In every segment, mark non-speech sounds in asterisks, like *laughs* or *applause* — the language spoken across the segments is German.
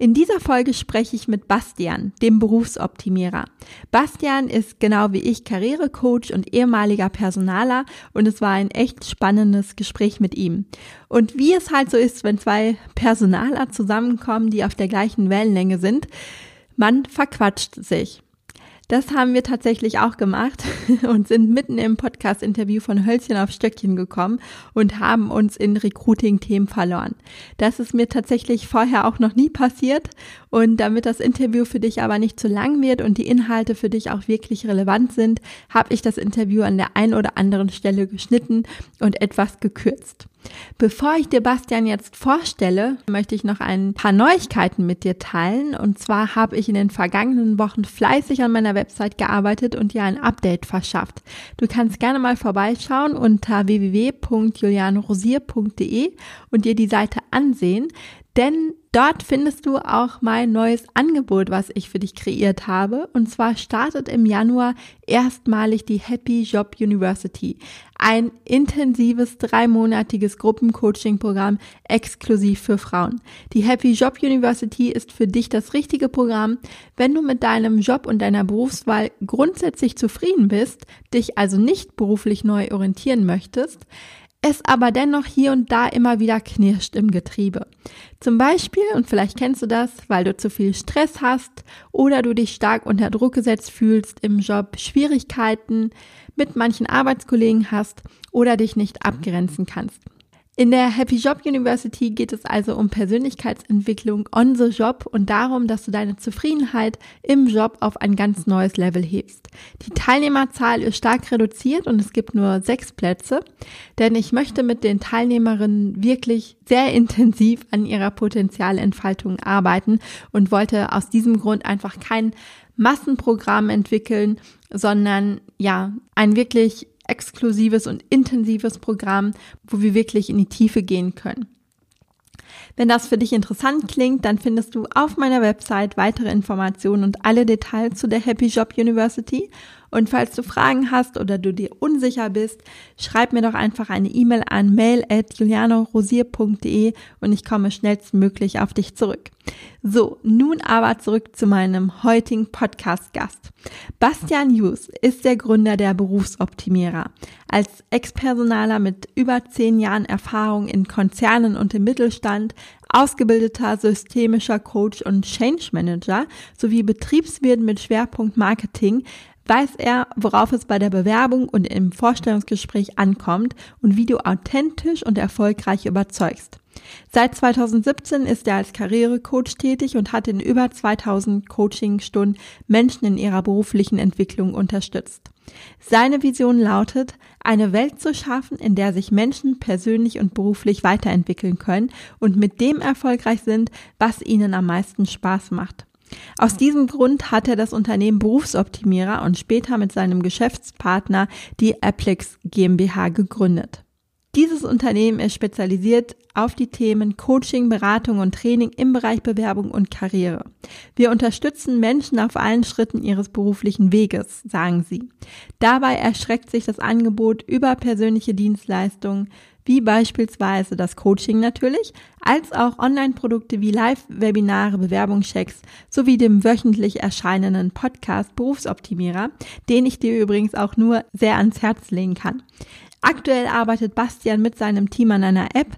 In dieser Folge spreche ich mit Bastian, dem Berufsoptimierer. Bastian ist genau wie ich Karrierecoach und ehemaliger Personaler und es war ein echt spannendes Gespräch mit ihm. Und wie es halt so ist, wenn zwei Personaler zusammenkommen, die auf der gleichen Wellenlänge sind, man verquatscht sich. Das haben wir tatsächlich auch gemacht *laughs* und sind mitten im Podcast-Interview von Hölzchen auf Stöckchen gekommen und haben uns in Recruiting-Themen verloren. Das ist mir tatsächlich vorher auch noch nie passiert und damit das Interview für dich aber nicht zu lang wird und die Inhalte für dich auch wirklich relevant sind, habe ich das Interview an der einen oder anderen Stelle geschnitten und etwas gekürzt. Bevor ich dir Bastian jetzt vorstelle, möchte ich noch ein paar Neuigkeiten mit dir teilen. Und zwar habe ich in den vergangenen Wochen fleißig an meiner Website gearbeitet und dir ein Update verschafft. Du kannst gerne mal vorbeischauen unter www.julianorosier.de und dir die Seite ansehen, denn Dort findest du auch mein neues Angebot, was ich für dich kreiert habe. Und zwar startet im Januar erstmalig die Happy Job University. Ein intensives dreimonatiges Gruppencoaching-Programm exklusiv für Frauen. Die Happy Job University ist für dich das richtige Programm, wenn du mit deinem Job und deiner Berufswahl grundsätzlich zufrieden bist, dich also nicht beruflich neu orientieren möchtest, es aber dennoch hier und da immer wieder knirscht im Getriebe. Zum Beispiel, und vielleicht kennst du das, weil du zu viel Stress hast oder du dich stark unter Druck gesetzt fühlst im Job, Schwierigkeiten mit manchen Arbeitskollegen hast oder dich nicht abgrenzen kannst. In der Happy Job University geht es also um Persönlichkeitsentwicklung on the Job und darum, dass du deine Zufriedenheit im Job auf ein ganz neues Level hebst. Die Teilnehmerzahl ist stark reduziert und es gibt nur sechs Plätze, denn ich möchte mit den Teilnehmerinnen wirklich sehr intensiv an ihrer Potenzialentfaltung arbeiten und wollte aus diesem Grund einfach kein Massenprogramm entwickeln, sondern ja, ein wirklich exklusives und intensives Programm, wo wir wirklich in die Tiefe gehen können. Wenn das für dich interessant klingt, dann findest du auf meiner Website weitere Informationen und alle Details zu der Happy Job University und falls du Fragen hast oder du dir unsicher bist, schreib mir doch einfach eine E-Mail an mail at julianorosier.de und ich komme schnellstmöglich auf dich zurück. So, nun aber zurück zu meinem heutigen Podcast-Gast. Bastian Hughes ist der Gründer der Berufsoptimierer. Als Ex-Personaler mit über zehn Jahren Erfahrung in Konzernen und im Mittelstand, ausgebildeter systemischer Coach und Change Manager sowie Betriebswirt mit Schwerpunkt Marketing weiß er, worauf es bei der Bewerbung und im Vorstellungsgespräch ankommt und wie du authentisch und erfolgreich überzeugst. Seit 2017 ist er als Karrierecoach tätig und hat in über 2000 Coachingstunden Menschen in ihrer beruflichen Entwicklung unterstützt. Seine Vision lautet, eine Welt zu schaffen, in der sich Menschen persönlich und beruflich weiterentwickeln können und mit dem erfolgreich sind, was ihnen am meisten Spaß macht. Aus diesem Grund hat er das Unternehmen Berufsoptimierer und später mit seinem Geschäftspartner die Applix GmbH gegründet. Dieses Unternehmen ist spezialisiert auf die Themen Coaching, Beratung und Training im Bereich Bewerbung und Karriere. Wir unterstützen Menschen auf allen Schritten ihres beruflichen Weges, sagen sie. Dabei erschreckt sich das Angebot über persönliche Dienstleistungen, wie beispielsweise das Coaching natürlich, als auch Online-Produkte wie Live-Webinare, Bewerbungschecks sowie dem wöchentlich erscheinenden Podcast Berufsoptimierer, den ich dir übrigens auch nur sehr ans Herz legen kann. Aktuell arbeitet Bastian mit seinem Team an einer App,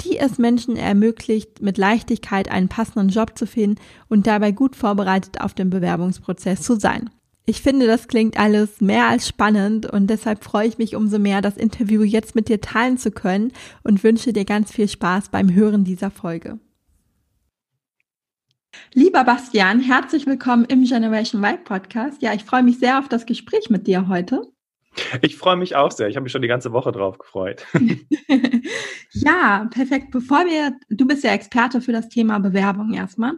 die es Menschen ermöglicht, mit Leichtigkeit einen passenden Job zu finden und dabei gut vorbereitet auf den Bewerbungsprozess zu sein. Ich finde, das klingt alles mehr als spannend und deshalb freue ich mich umso mehr, das Interview jetzt mit dir teilen zu können und wünsche dir ganz viel Spaß beim Hören dieser Folge. Lieber Bastian, herzlich willkommen im Generation Y Podcast. Ja, ich freue mich sehr auf das Gespräch mit dir heute. Ich freue mich auch sehr. Ich habe mich schon die ganze Woche drauf gefreut. *laughs* ja, perfekt. Bevor wir, du bist ja Experte für das Thema Bewerbung erstmal.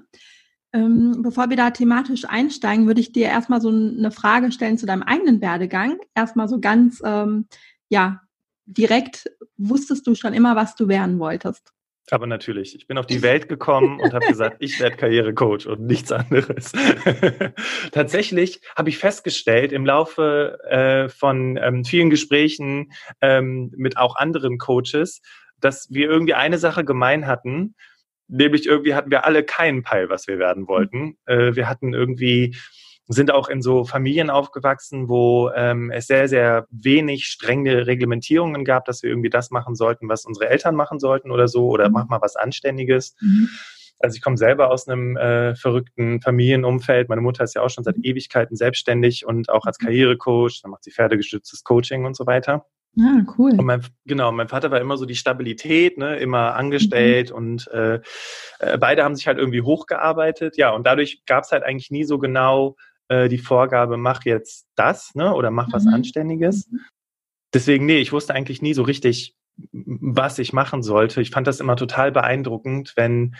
Ähm, bevor wir da thematisch einsteigen, würde ich dir erstmal so eine Frage stellen zu deinem eigenen Werdegang. Erstmal so ganz, ähm, ja, direkt, wusstest du schon immer, was du werden wolltest? Aber natürlich, ich bin auf die *laughs* Welt gekommen und habe gesagt, ich werde Karrierecoach und nichts anderes. *laughs* Tatsächlich habe ich festgestellt im Laufe äh, von ähm, vielen Gesprächen ähm, mit auch anderen Coaches, dass wir irgendwie eine Sache gemein hatten, nämlich irgendwie hatten wir alle keinen Peil, was wir werden wollten. Äh, wir hatten irgendwie sind auch in so Familien aufgewachsen, wo ähm, es sehr, sehr wenig strenge Reglementierungen gab, dass wir irgendwie das machen sollten, was unsere Eltern machen sollten oder so, oder mhm. mach mal was Anständiges. Mhm. Also ich komme selber aus einem äh, verrückten Familienumfeld. Meine Mutter ist ja auch schon seit Ewigkeiten selbstständig und auch als mhm. Karrierecoach. Dann macht sie pferdegestütztes Coaching und so weiter. Ja, ah, cool. Und mein, genau, mein Vater war immer so die Stabilität, ne, immer angestellt mhm. und äh, äh, beide haben sich halt irgendwie hochgearbeitet. Ja, und dadurch gab es halt eigentlich nie so genau äh, die Vorgabe, mach jetzt das, ne? Oder mach was mhm. Anständiges. Mhm. Deswegen, nee, ich wusste eigentlich nie so richtig, was ich machen sollte. Ich fand das immer total beeindruckend, wenn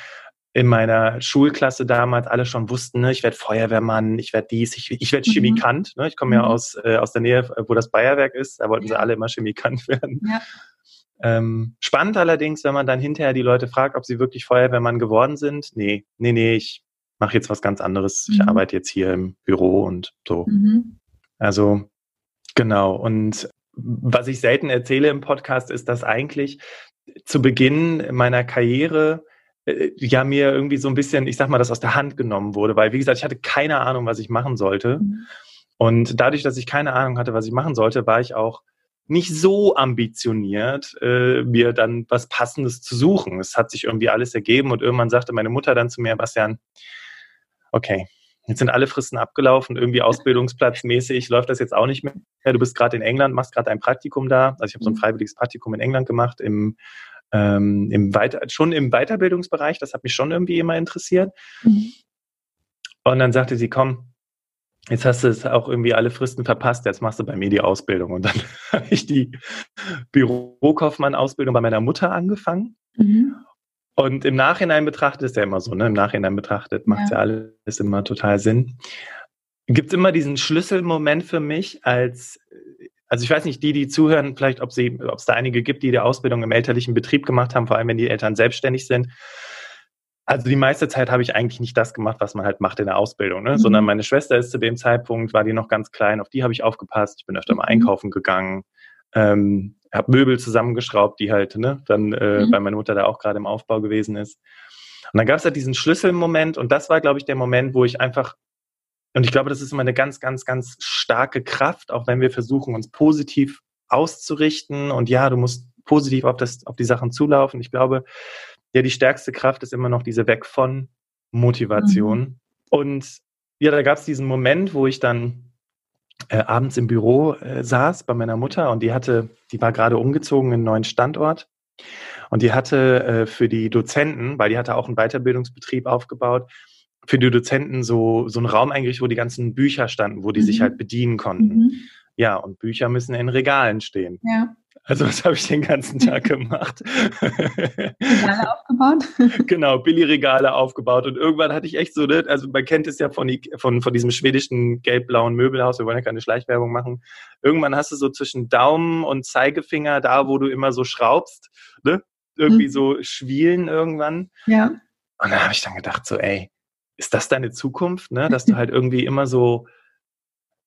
in meiner Schulklasse damals alle schon wussten, ne, ich werde Feuerwehrmann, ich werde dies, ich, ich werde mhm. Chemikant. Ne? Ich komme ja mhm. aus, äh, aus der Nähe, wo das Bayerwerk ist, da wollten ja. sie alle immer Chemikant *laughs* werden. Ja. Ähm, spannend allerdings, wenn man dann hinterher die Leute fragt, ob sie wirklich Feuerwehrmann geworden sind. Nee, nee, nee, ich mache jetzt was ganz anderes. Mhm. Ich arbeite jetzt hier im Büro und so. Mhm. Also genau. Und was ich selten erzähle im Podcast ist, dass eigentlich zu Beginn meiner Karriere äh, ja mir irgendwie so ein bisschen, ich sag mal, das aus der Hand genommen wurde, weil wie gesagt, ich hatte keine Ahnung, was ich machen sollte. Mhm. Und dadurch, dass ich keine Ahnung hatte, was ich machen sollte, war ich auch nicht so ambitioniert, äh, mir dann was Passendes zu suchen. Es hat sich irgendwie alles ergeben und irgendwann sagte meine Mutter dann zu mir, Bastian, okay, jetzt sind alle Fristen abgelaufen, irgendwie ausbildungsplatzmäßig läuft das jetzt auch nicht mehr. Du bist gerade in England, machst gerade ein Praktikum da. Also ich habe so ein mhm. freiwilliges Praktikum in England gemacht, im, ähm, im Weiter schon im Weiterbildungsbereich. Das hat mich schon irgendwie immer interessiert. Mhm. Und dann sagte sie, komm, jetzt hast du es auch irgendwie alle Fristen verpasst, jetzt machst du bei mir die Ausbildung. Und dann *laughs* habe ich die Bürokaufmann-Ausbildung bei meiner Mutter angefangen. Mhm. Und im Nachhinein betrachtet ist ja immer so, ne? Im Nachhinein betrachtet macht ja. ja alles immer total Sinn. Gibt es immer diesen Schlüsselmoment für mich als, also ich weiß nicht, die, die zuhören, vielleicht, ob sie, ob es da einige gibt, die die Ausbildung im elterlichen Betrieb gemacht haben, vor allem wenn die Eltern selbstständig sind. Also die meiste Zeit habe ich eigentlich nicht das gemacht, was man halt macht in der Ausbildung, ne? Mhm. sondern meine Schwester ist zu dem Zeitpunkt, war die noch ganz klein, auf die habe ich aufgepasst. Ich bin öfter mal mhm. einkaufen gegangen. Ähm, habe Möbel zusammengeschraubt, die halt, ne, dann, äh, mhm. weil meine Mutter da auch gerade im Aufbau gewesen ist. Und dann gab es halt diesen Schlüsselmoment und das war, glaube ich, der Moment, wo ich einfach, und ich glaube, das ist immer eine ganz, ganz, ganz starke Kraft, auch wenn wir versuchen, uns positiv auszurichten und ja, du musst positiv auf, das, auf die Sachen zulaufen. Ich glaube, ja, die stärkste Kraft ist immer noch diese Weg von Motivation. Mhm. Und ja, da gab es diesen Moment, wo ich dann äh, abends im Büro äh, saß bei meiner Mutter und die hatte, die war gerade umgezogen in einen neuen Standort und die hatte äh, für die Dozenten, weil die hatte auch einen Weiterbildungsbetrieb aufgebaut, für die Dozenten so, so einen Raum eingerichtet, wo die ganzen Bücher standen, wo die mhm. sich halt bedienen konnten. Mhm. Ja, und Bücher müssen in Regalen stehen. Ja. Also was habe ich den ganzen *laughs* Tag gemacht? Regale aufgebaut? *laughs* genau, Billigregale aufgebaut. Und irgendwann hatte ich echt so, ne, also man kennt es ja von, von, von diesem schwedischen gelb-blauen Möbelhaus, wir wollen ja keine Schleichwerbung machen. Irgendwann hast du so zwischen Daumen und Zeigefinger, da wo du immer so schraubst, ne? irgendwie mhm. so schwielen irgendwann. Ja. Und dann habe ich dann gedacht, so, ey, ist das deine Zukunft, ne? Dass du *laughs* halt irgendwie immer so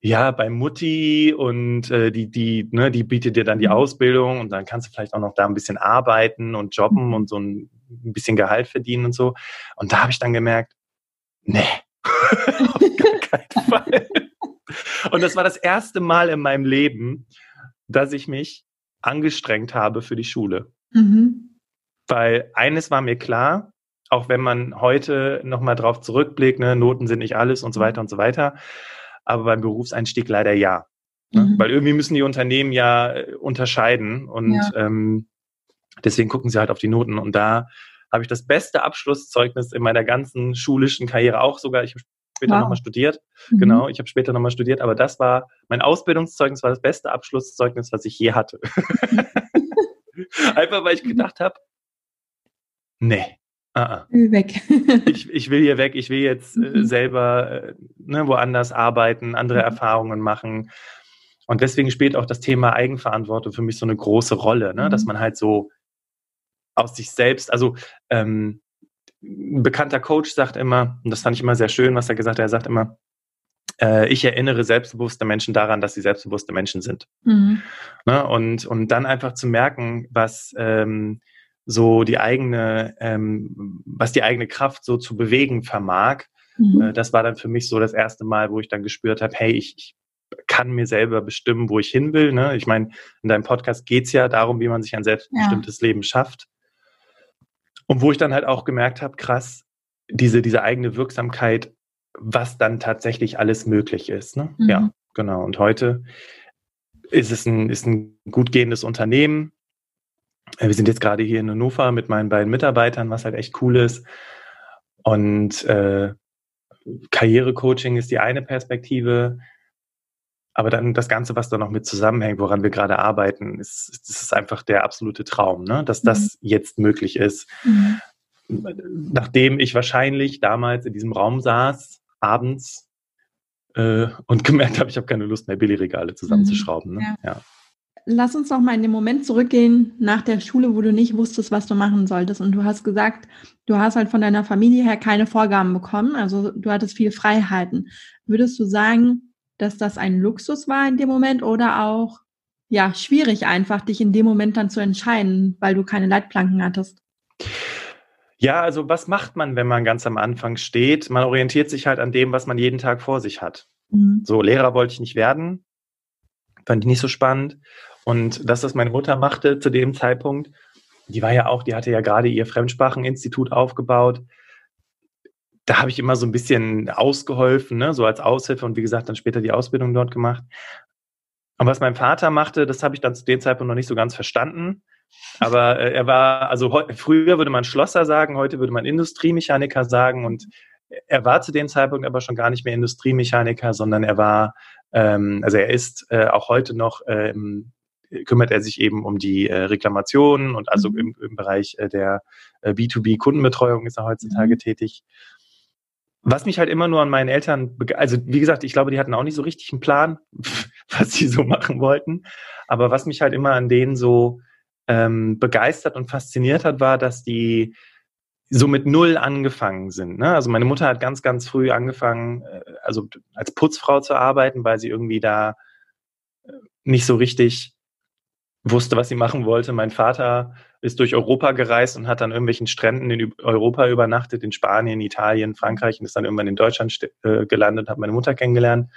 ja, bei Mutti und äh, die, die, ne, die bietet dir dann die mhm. Ausbildung und dann kannst du vielleicht auch noch da ein bisschen arbeiten und jobben mhm. und so ein, ein bisschen Gehalt verdienen und so. Und da habe ich dann gemerkt, nee, *laughs* auf gar keinen *laughs* Fall. Und das war das erste Mal in meinem Leben, dass ich mich angestrengt habe für die Schule. Mhm. Weil eines war mir klar, auch wenn man heute nochmal drauf zurückblickt, ne, Noten sind nicht alles und so weiter und so weiter. aber beim Berufseinstieg leider ja. Ne? Mhm. Weil irgendwie müssen die Unternehmen ja äh, unterscheiden und ja. Ähm, deswegen gucken sie halt auf die Noten. Und da habe ich das beste Abschlusszeugnis in meiner ganzen schulischen Karriere auch sogar. Ich habe später wow. nochmal studiert. Mhm. Genau, ich habe später nochmal studiert, aber das war mein Ausbildungszeugnis, war das beste Abschlusszeugnis, was ich je hatte. *laughs* *laughs* Einfach weil ich gedacht habe, nee. Uh -uh. Weg. *laughs* ich, ich will hier weg, ich will jetzt äh, mhm. selber äh, ne, woanders arbeiten, andere mhm. Erfahrungen machen. Und deswegen spielt auch das Thema Eigenverantwortung für mich so eine große Rolle, ne? Mhm. dass man halt so aus sich selbst, also ähm, ein bekannter Coach sagt immer, und das fand ich immer sehr schön, was er gesagt hat, er sagt immer, äh, ich erinnere selbstbewusste Menschen daran, dass sie selbstbewusste Menschen sind. Mhm. Ne? Und, und dann einfach zu merken, was ähm, so die eigene, ähm, was die eigene Kraft so zu bewegen vermag. Mhm. Äh, das war dann für mich so das erste Mal, wo ich dann gespürt habe, hey, ich, ich kann mir selber bestimmen, wo ich hin will. Ne? Ich meine, in deinem Podcast geht's ja darum, wie man sich ein selbstbestimmtes ja. Leben schafft. Und wo ich dann halt auch gemerkt habe, krass, diese, diese eigene Wirksamkeit, was dann tatsächlich alles möglich ist. Ne? Mhm. Ja, genau. Und heute ist es ein, ist ein gut gehendes Unternehmen. Äh, wir sind jetzt gerade hier in Hannover mit meinen beiden Mitarbeitern, was halt echt cool ist. Und äh, Karrierecoaching ist die eine Perspektive. Aber dann das Ganze, was da noch mit zusammenhängt, woran wir gerade arbeiten, ist, das ist einfach der absolute Traum, ne? dass das mhm. jetzt möglich ist. Mhm. Nachdem ich wahrscheinlich damals in diesem Raum saß, abends, äh, und *laughs* gemerkt habe, ich habe keine Lust mehr, Billigregale zusammenzuschrauben. Ne? Ja. ja. Lass uns noch mal in den Moment zurückgehen nach der Schule, wo du nicht wusstest, was du machen solltest. Und du hast gesagt, du hast halt von deiner Familie her keine Vorgaben bekommen. Also du hattest viel Freiheiten. Würdest du sagen, dass das ein Luxus war in dem Moment oder auch ja schwierig einfach, dich in dem Moment dann zu entscheiden, weil du keine Leitplanken hattest? Ja, also was macht man, wenn man ganz am Anfang steht? Man orientiert sich halt an dem, was man jeden Tag vor sich hat. Mhm. So, Lehrer wollte ich nicht werden, fand ich nicht so spannend. Und das, was meine Mutter machte zu dem Zeitpunkt, die war ja auch, die hatte ja gerade ihr Fremdspracheninstitut aufgebaut da habe ich immer so ein bisschen ausgeholfen, ne? so als Aushilfe und wie gesagt, dann später die Ausbildung dort gemacht. Und was mein Vater machte, das habe ich dann zu dem Zeitpunkt noch nicht so ganz verstanden. Aber äh, er war, also früher würde man Schlosser sagen, heute würde man Industriemechaniker sagen und er war zu dem Zeitpunkt aber schon gar nicht mehr Industriemechaniker, sondern er war, ähm, also er ist äh, auch heute noch, ähm, kümmert er sich eben um die äh, Reklamationen und also mhm. im, im Bereich äh, der äh, B2B-Kundenbetreuung ist er heutzutage mhm. tätig. Was mich halt immer nur an meinen Eltern, also wie gesagt, ich glaube, die hatten auch nicht so richtig einen Plan, *laughs* was sie so machen wollten. Aber was mich halt immer an denen so ähm, begeistert und fasziniert hat, war, dass die so mit Null angefangen sind. Ne? Also meine Mutter hat ganz, ganz früh angefangen, äh, also als Putzfrau zu arbeiten, weil sie irgendwie da äh, nicht so richtig wusste, was sie machen wollte. Mein Vater ist durch Europa gereist und hat dann irgendwelchen Stränden in Europa übernachtet, in Spanien, Italien, Frankreich und ist dann irgendwann in Deutschland äh, gelandet, hat meine Mutter kennengelernt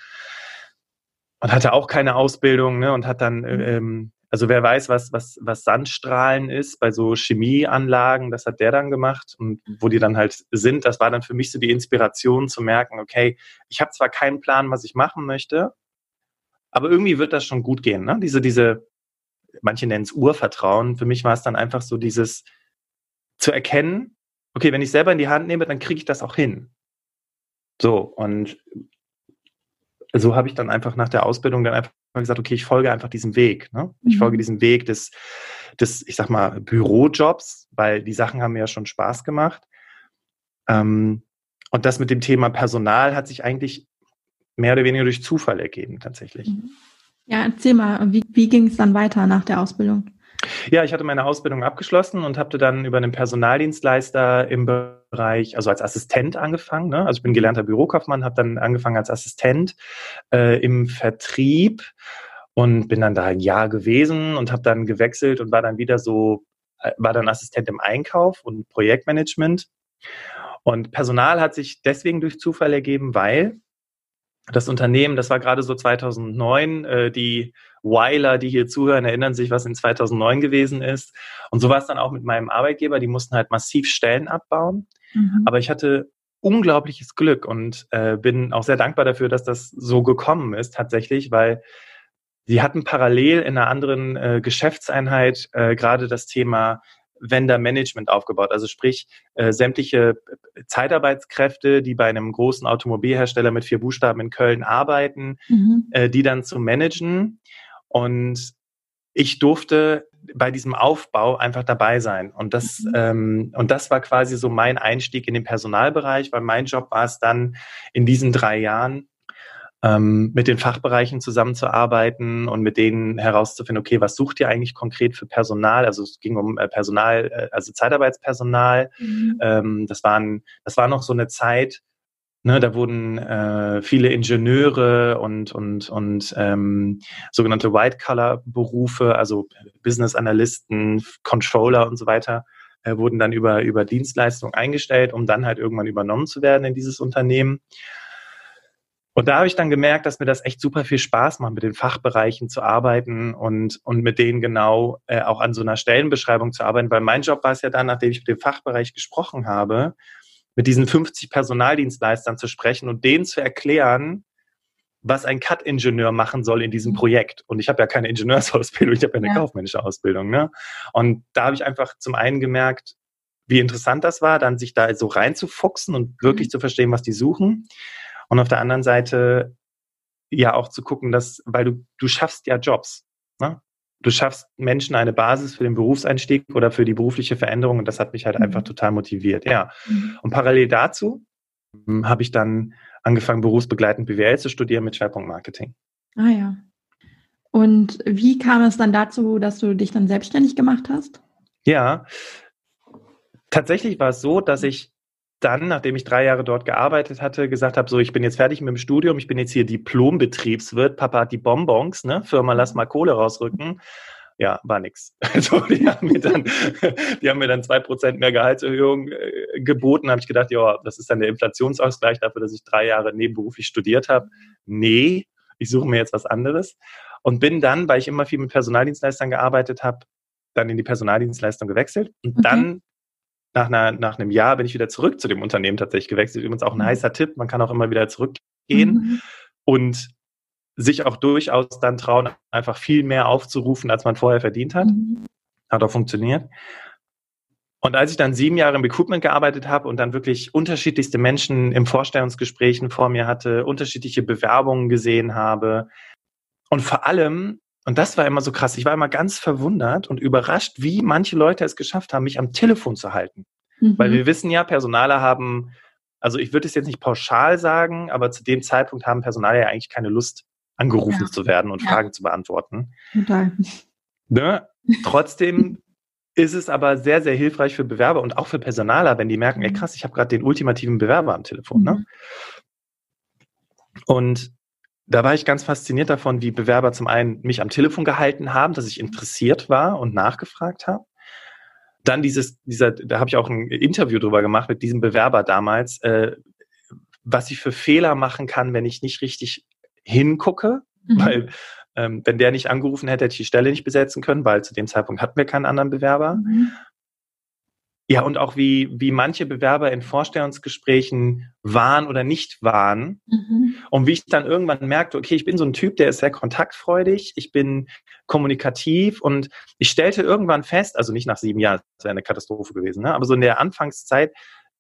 und hatte auch keine Ausbildung ne, und hat dann, mhm. ähm, also wer weiß, was, was, was Sandstrahlen ist bei so Chemieanlagen, das hat der dann gemacht und wo die dann halt sind, das war dann für mich so die Inspiration zu merken, okay, ich habe zwar keinen Plan, was ich machen möchte, aber irgendwie wird das schon gut gehen. Ne? Diese, diese manche nennen es Urvertrauen. Für mich war es dann einfach so dieses zu erkennen, okay, wenn ich selber in die Hand nehme, dann kriege ich das auch hin. So, und so habe ich dann einfach nach der Ausbildung dann einfach gesagt, okay, ich folge einfach diesem Weg. Ne? Ich folge mhm. diesem Weg des, des, ich sag mal, Bürojobs, weil die Sachen haben mir ja schon Spaß gemacht. Ähm, und das mit dem Thema Personal hat sich eigentlich mehr oder weniger durch Zufall ergeben, tatsächlich. Mhm. Ja, erzähl mal, wie, wie ging es dann weiter nach der Ausbildung? Ja, ich hatte meine Ausbildung abgeschlossen und habe dann über einen Personaldienstleister im Bereich, also als Assistent angefangen. Ne? Also ich bin gelernter Bürokaufmann, habe dann angefangen als Assistent äh, im Vertrieb und bin dann da ein Jahr gewesen und habe dann gewechselt und war dann wieder so, äh, war dann Assistent im Einkauf und Projektmanagement. Und Personal hat sich deswegen durch Zufall ergeben, weil das Unternehmen, das war gerade so 2009, äh, die Weiler, die hier zuhören, erinnern sich, was in 2009 gewesen ist. Und so war es dann auch mit meinem Arbeitgeber. Die mussten halt massiv Stellen abbauen. Mhm. Aber ich hatte unglaubliches Glück und äh, bin auch sehr dankbar dafür, dass das so gekommen ist tatsächlich, weil sie hatten parallel in einer anderen äh, Geschäftseinheit äh, gerade das Thema Vendor Management aufgebaut. Also sprich, äh, sämtliche Zeitarbeitskräfte, die bei einem großen Automobilhersteller mit vier Buchstaben in Köln arbeiten, mhm. äh, die dann zu managen. Und ich durfte bei diesem Aufbau einfach dabei sein. Und das, mhm. ähm, und das war quasi so mein Einstieg in den Personalbereich, weil mein Job war es dann in diesen drei Jahren, ähm, mit den Fachbereichen zusammenzuarbeiten und mit denen herauszufinden, okay, was sucht ihr eigentlich konkret für Personal? Also es ging um äh, Personal, äh, also Zeitarbeitspersonal. Mhm. Ähm, das waren, das war noch so eine Zeit, Ne, da wurden äh, viele Ingenieure und, und, und ähm, sogenannte White-Color-Berufe, also Business-Analysten, Controller und so weiter, äh, wurden dann über, über Dienstleistungen eingestellt, um dann halt irgendwann übernommen zu werden in dieses Unternehmen. Und da habe ich dann gemerkt, dass mir das echt super viel Spaß macht, mit den Fachbereichen zu arbeiten und, und mit denen genau äh, auch an so einer Stellenbeschreibung zu arbeiten, weil mein Job war es ja dann, nachdem ich mit dem Fachbereich gesprochen habe, mit diesen 50 Personaldienstleistern zu sprechen und denen zu erklären, was ein Cut-Ingenieur machen soll in diesem mhm. Projekt. Und ich habe ja keine Ingenieursausbildung, ich habe ja eine ja. kaufmännische Ausbildung. Ne? Und da habe ich einfach zum einen gemerkt, wie interessant das war, dann sich da so reinzufuchsen und wirklich mhm. zu verstehen, was die suchen. Und auf der anderen Seite ja auch zu gucken, dass, weil du, du schaffst ja Jobs. Ne? du schaffst Menschen eine Basis für den Berufseinstieg oder für die berufliche Veränderung und das hat mich halt mhm. einfach total motiviert. Ja. Mhm. Und parallel dazu hm, habe ich dann angefangen, berufsbegleitend BWL zu studieren mit Schwerpunkt Marketing. Ah ja. Und wie kam es dann dazu, dass du dich dann selbstständig gemacht hast? Ja, tatsächlich war es so, dass ich dann, nachdem ich drei Jahre dort gearbeitet hatte, gesagt habe, so, ich bin jetzt fertig mit dem Studium, ich bin jetzt hier Diplombetriebswirt, Papa hat die Bonbons, ne? Firma, lass mal Kohle rausrücken. Ja, war nix. *laughs* Also die haben mir dann, *laughs* die haben mir dann zwei Prozent mehr Gehaltserhöhung äh, geboten. Habe ich gedacht, ja, das ist dann der Inflationsausgleich dafür, dass ich drei Jahre nebenberuflich studiert habe. Nee, ich suche mir jetzt was anderes und bin dann, weil ich immer viel mit Personaldienstleistern gearbeitet habe, dann in die Personaldienstleistung gewechselt und okay. dann nach, einer, nach einem Jahr bin ich wieder zurück zu dem Unternehmen tatsächlich gewechselt. Übrigens auch ein mhm. heißer Tipp, man kann auch immer wieder zurückgehen mhm. und sich auch durchaus dann trauen, einfach viel mehr aufzurufen, als man vorher verdient hat. Mhm. Hat auch funktioniert. Und als ich dann sieben Jahre im Recruitment gearbeitet habe und dann wirklich unterschiedlichste Menschen im Vorstellungsgesprächen vor mir hatte, unterschiedliche Bewerbungen gesehen habe und vor allem und das war immer so krass. Ich war immer ganz verwundert und überrascht, wie manche Leute es geschafft haben, mich am Telefon zu halten. Mhm. Weil wir wissen ja, Personale haben, also ich würde es jetzt nicht pauschal sagen, aber zu dem Zeitpunkt haben Personale ja eigentlich keine Lust, angerufen ja. zu werden und ja. Fragen zu beantworten. Total. Ne? Trotzdem ist es aber sehr, sehr hilfreich für Bewerber und auch für Personaler, wenn die merken, ey mhm. krass, ich habe gerade den ultimativen Bewerber am Telefon. Ne? Mhm. Ne? Und da war ich ganz fasziniert davon, wie Bewerber zum einen mich am Telefon gehalten haben, dass ich interessiert war und nachgefragt habe. Dann dieses, dieser, da habe ich auch ein Interview drüber gemacht mit diesem Bewerber damals, äh, was ich für Fehler machen kann, wenn ich nicht richtig hingucke, mhm. weil ähm, wenn der nicht angerufen hätte, hätte ich die Stelle nicht besetzen können, weil zu dem Zeitpunkt hatten wir keinen anderen Bewerber. Mhm. Ja, und auch wie, wie manche Bewerber in Vorstellungsgesprächen waren oder nicht waren. Mhm. Und wie ich dann irgendwann merkte, okay, ich bin so ein Typ, der ist sehr kontaktfreudig, ich bin kommunikativ und ich stellte irgendwann fest, also nicht nach sieben Jahren, das wäre eine Katastrophe gewesen, ne? aber so in der Anfangszeit,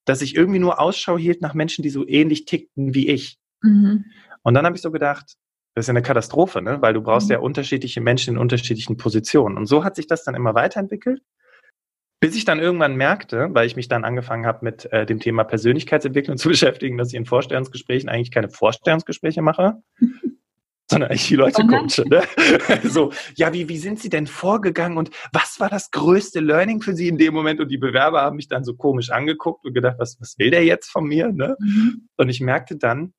dass ich irgendwie nur Ausschau hielt nach Menschen, die so ähnlich tickten wie ich. Mhm. Und dann habe ich so gedacht, das ist ja eine Katastrophe, ne? weil du brauchst mhm. ja unterschiedliche Menschen in unterschiedlichen Positionen. Und so hat sich das dann immer weiterentwickelt. Bis ich dann irgendwann merkte, weil ich mich dann angefangen habe, mit äh, dem Thema Persönlichkeitsentwicklung *laughs* zu beschäftigen, dass ich in Vorstellungsgesprächen eigentlich keine Vorstellungsgespräche mache, *laughs* sondern eigentlich die Leute coache. Ne? *laughs* so, ja, wie, wie sind Sie denn vorgegangen und was war das größte Learning für Sie in dem Moment? Und die Bewerber haben mich dann so komisch angeguckt und gedacht, was, was will der jetzt von mir? Ne? Mhm. Und ich merkte dann,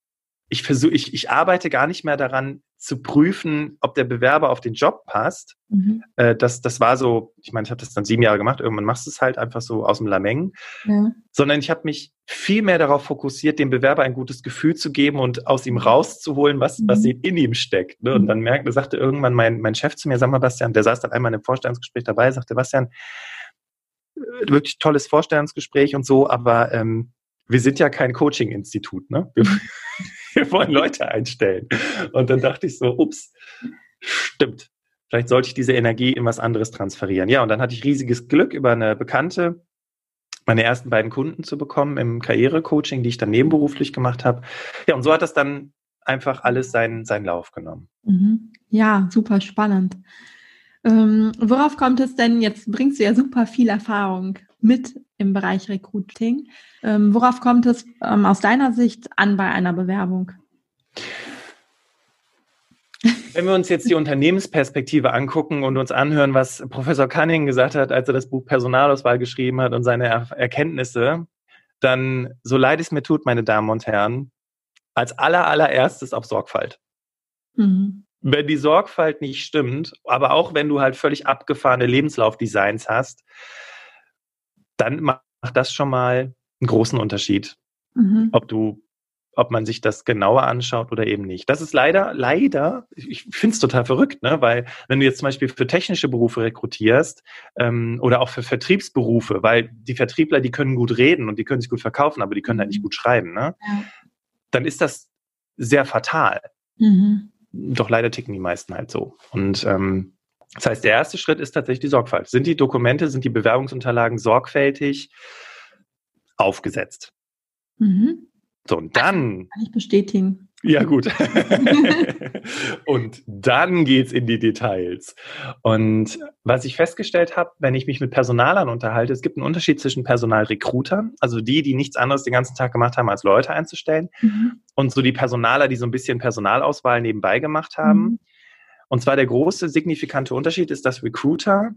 ich versuche, ich, ich arbeite gar nicht mehr daran zu prüfen, ob der Bewerber auf den Job passt. Mhm. Äh, das, das war so, ich meine, ich habe das dann sieben Jahre gemacht, irgendwann machst du es halt einfach so aus dem Lameng. Ja. Sondern ich habe mich viel mehr darauf fokussiert, dem Bewerber ein gutes Gefühl zu geben und aus ihm rauszuholen, was, mhm. was in ihm steckt. Ne? Und mhm. dann merkte, sagte irgendwann mein, mein Chef zu mir, sag mal, Bastian, der saß dann einmal im Vorstellungsgespräch dabei, sagte, Bastian, äh, wirklich tolles Vorstellungsgespräch und so, aber ähm, wir sind ja kein Coaching-Institut, ne? Wir, *laughs* wir wollen Leute einstellen. Und dann dachte ich so, ups, stimmt. Vielleicht sollte ich diese Energie in was anderes transferieren. Ja, und dann hatte ich riesiges Glück über eine Bekannte, meine ersten beiden Kunden zu bekommen im Karrierecoaching, die ich dann nebenberuflich gemacht habe. Ja, und so hat das dann einfach alles seinen, seinen Lauf genommen. Mhm. Ja, super spannend. Ähm, worauf kommt es denn? Jetzt bringst du ja super viel Erfahrung mit im Bereich Recruiting. Ähm, worauf kommt es ähm, aus deiner Sicht an bei einer Bewerbung? Wenn wir uns jetzt die Unternehmensperspektive angucken und uns anhören, was Professor Cunning gesagt hat, als er das Buch Personalauswahl geschrieben hat und seine er Erkenntnisse, dann, so leid es mir tut, meine Damen und Herren, als aller, allererstes auf Sorgfalt. Mhm. Wenn die Sorgfalt nicht stimmt, aber auch wenn du halt völlig abgefahrene Lebenslaufdesigns hast, dann macht das schon mal einen großen Unterschied. Mhm. Ob du ob man sich das genauer anschaut oder eben nicht. Das ist leider, leider, ich finde es total verrückt, ne? weil wenn du jetzt zum Beispiel für technische Berufe rekrutierst ähm, oder auch für Vertriebsberufe, weil die Vertriebler, die können gut reden und die können sich gut verkaufen, aber die können halt nicht gut schreiben, ne? Ja. dann ist das sehr fatal. Mhm. Doch leider ticken die meisten halt so. Und ähm, das heißt, der erste Schritt ist tatsächlich die Sorgfalt. Sind die Dokumente, sind die Bewerbungsunterlagen sorgfältig aufgesetzt? Mhm. So, und dann. Kann ich bestätigen. Ja, gut. *laughs* und dann geht's in die Details. Und was ich festgestellt habe, wenn ich mich mit Personalern unterhalte, es gibt einen Unterschied zwischen Personalrekrutern, also die, die nichts anderes den ganzen Tag gemacht haben, als Leute einzustellen, mhm. und so die Personaler, die so ein bisschen Personalauswahl nebenbei gemacht haben. Mhm. Und zwar der große signifikante Unterschied ist, dass Recruiter